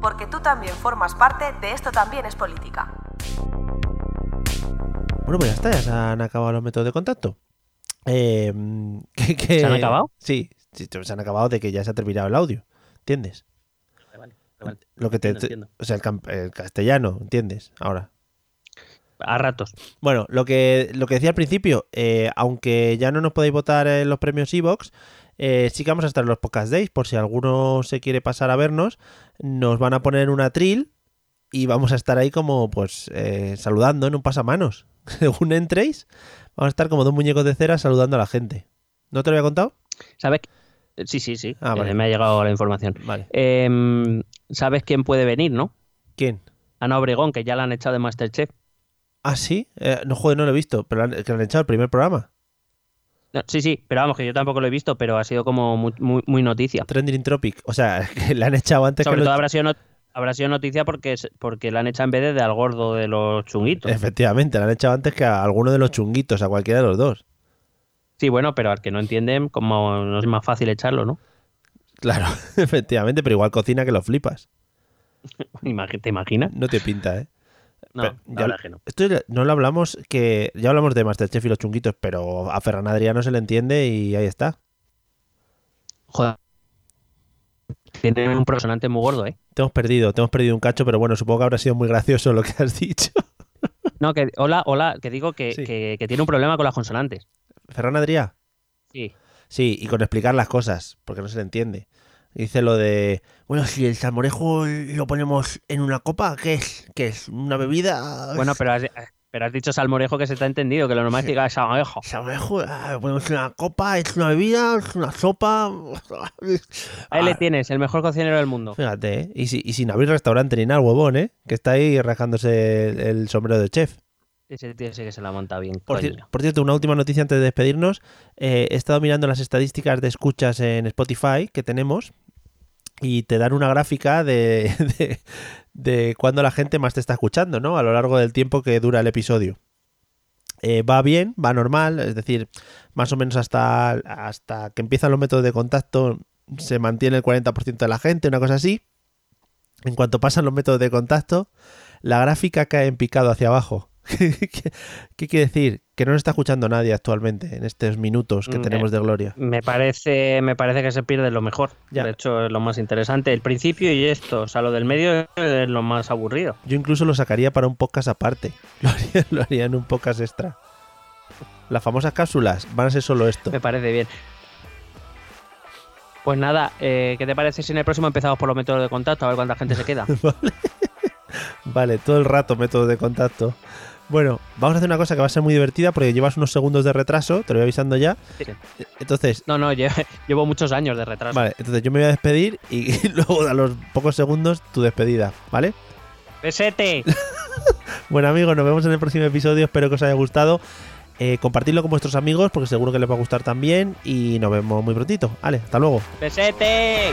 porque tú también formas parte de esto también es política. Bueno, pues ya está, ya se han acabado los métodos de contacto. Eh, que- que- ¿Se han acabado? Sí, sí, se han acabado de que ya se ha terminado el audio. ¿Entiendes? Vale, vale. Lo que te, Entiendo, entiendo. O sea, el castellano, ¿entiendes? Ahora. A ratos. Bueno, lo que, lo que decía al principio, eh, aunque ya no nos podéis votar en los premios Evox, eh, sí que vamos a estar en los Podcast Days, por si alguno se quiere pasar a vernos, nos van a poner una tril y vamos a estar ahí como, pues, eh, saludando en un pasamanos. Según entréis, vamos a estar como dos muñecos de cera saludando a la gente. ¿No te lo había contado? ¿Sabes? qué- Sí, sí, sí. Ah, vale. Eh, me ha llegado la información. Vale. Em, ¿Sabes quién puede venir, no? ¿Quién? Ana Obregón, que ya la han echado de Masterchef. Ah, sí. Eh, no, joder, no lo he visto, pero han- que lo han echado el primer programa. Sí, sí, pero vamos, que yo tampoco lo he visto, pero ha sido como muy, muy, muy noticia. Trending Tropic. O sea, que le han echado antes Sobre que lo- todo habrá sido, not- habrá sido noticia porque, porque la han echado en vez de, al gordo de los chunguitos. Efectivamente, le han echado antes que a alguno de los chunguitos, a cualquiera de los dos. Sí, bueno, pero al que no entienden, como no es más fácil echarlo, ¿no? Claro, efectivamente, pero igual cocina que lo flipas. ¿Te imaginas? No te pinta, ¿eh? No, Pero la ya- verdad que no. Esto no lo hablamos, que ya hablamos de Masterchef y los chunguitos, pero a Ferran Adriano se le entiende y ahí está. Joder. Tiene un personante muy gordo, ¿eh? Te hemos perdido, te hemos perdido un cacho, pero bueno, supongo que habrá sido muy gracioso lo que has dicho. No, que hola, hola, que digo que, Sí. que- que tiene un problema con las consonantes. Ferran Adrià. Sí. Sí, y con explicar las cosas, porque no se le entiende. Dice lo de, bueno, si el salmorejo lo ponemos en una copa, ¿qué es? ¿Qué es? ¿Una bebida? Bueno, pero has, pero has dicho salmorejo que se ha entendido, que lo normal es que digas salmorejo. Salmorejo, ah, lo ponemos en una copa, es una bebida, es una sopa. Ahí le Ah, tienes, el mejor cocinero del mundo. Fíjate, ¿eh? Y, si- y sin abrir restaurante ni nada, huevón, ¿eh? Que está ahí rasgándose el, el sombrero de chef. Ese tío sí que se la monta bien, Por, cier- coño. por cierto, una última noticia antes de despedirnos. Eh, he estado mirando las estadísticas de escuchas en Spotify que tenemos y te dan una gráfica de, de, la gente más te está escuchando, ¿no? A lo largo del tiempo que dura el episodio. Eh, va bien, va normal, es decir, más o menos hasta, hasta que empiezan los métodos de contacto se mantiene el 40% de la gente, una cosa así. En cuanto pasan los métodos de contacto, la gráfica cae en picado hacia abajo. ¿Qué, quiere decir? Que no nos está escuchando nadie actualmente en estos minutos que Mm, tenemos de gloria. Me parece, me parece que se pierde lo mejor. Ya. De hecho, es lo más interesante. El principio y esto, o sea, lo del medio es lo más aburrido. Yo incluso lo sacaría para un podcast aparte. Lo haría, lo haría en un podcast extra. Las famosas cápsulas van a ser solo esto. Me parece bien. Pues nada, eh, ¿qué te parece si en el próximo empezamos por los métodos de contacto? A ver cuánta gente se queda. Vale, todo el rato métodos de contacto. Bueno, vamos a hacer una cosa que va a ser muy divertida porque llevas unos segundos de retraso, te lo voy avisando ya. Sí. Entonces, No, no, lle- llevo muchos años de retraso. vale, entonces yo me voy a despedir y luego a los pocos segundos tu despedida, ¿vale? ¡Pesete! Bueno amigos, nos vemos en el próximo episodio, espero que os haya gustado. Eh, compartidlo con vuestros amigos porque seguro que les va a gustar también y nos vemos muy prontito. Vale, hasta luego. ¡Pesete!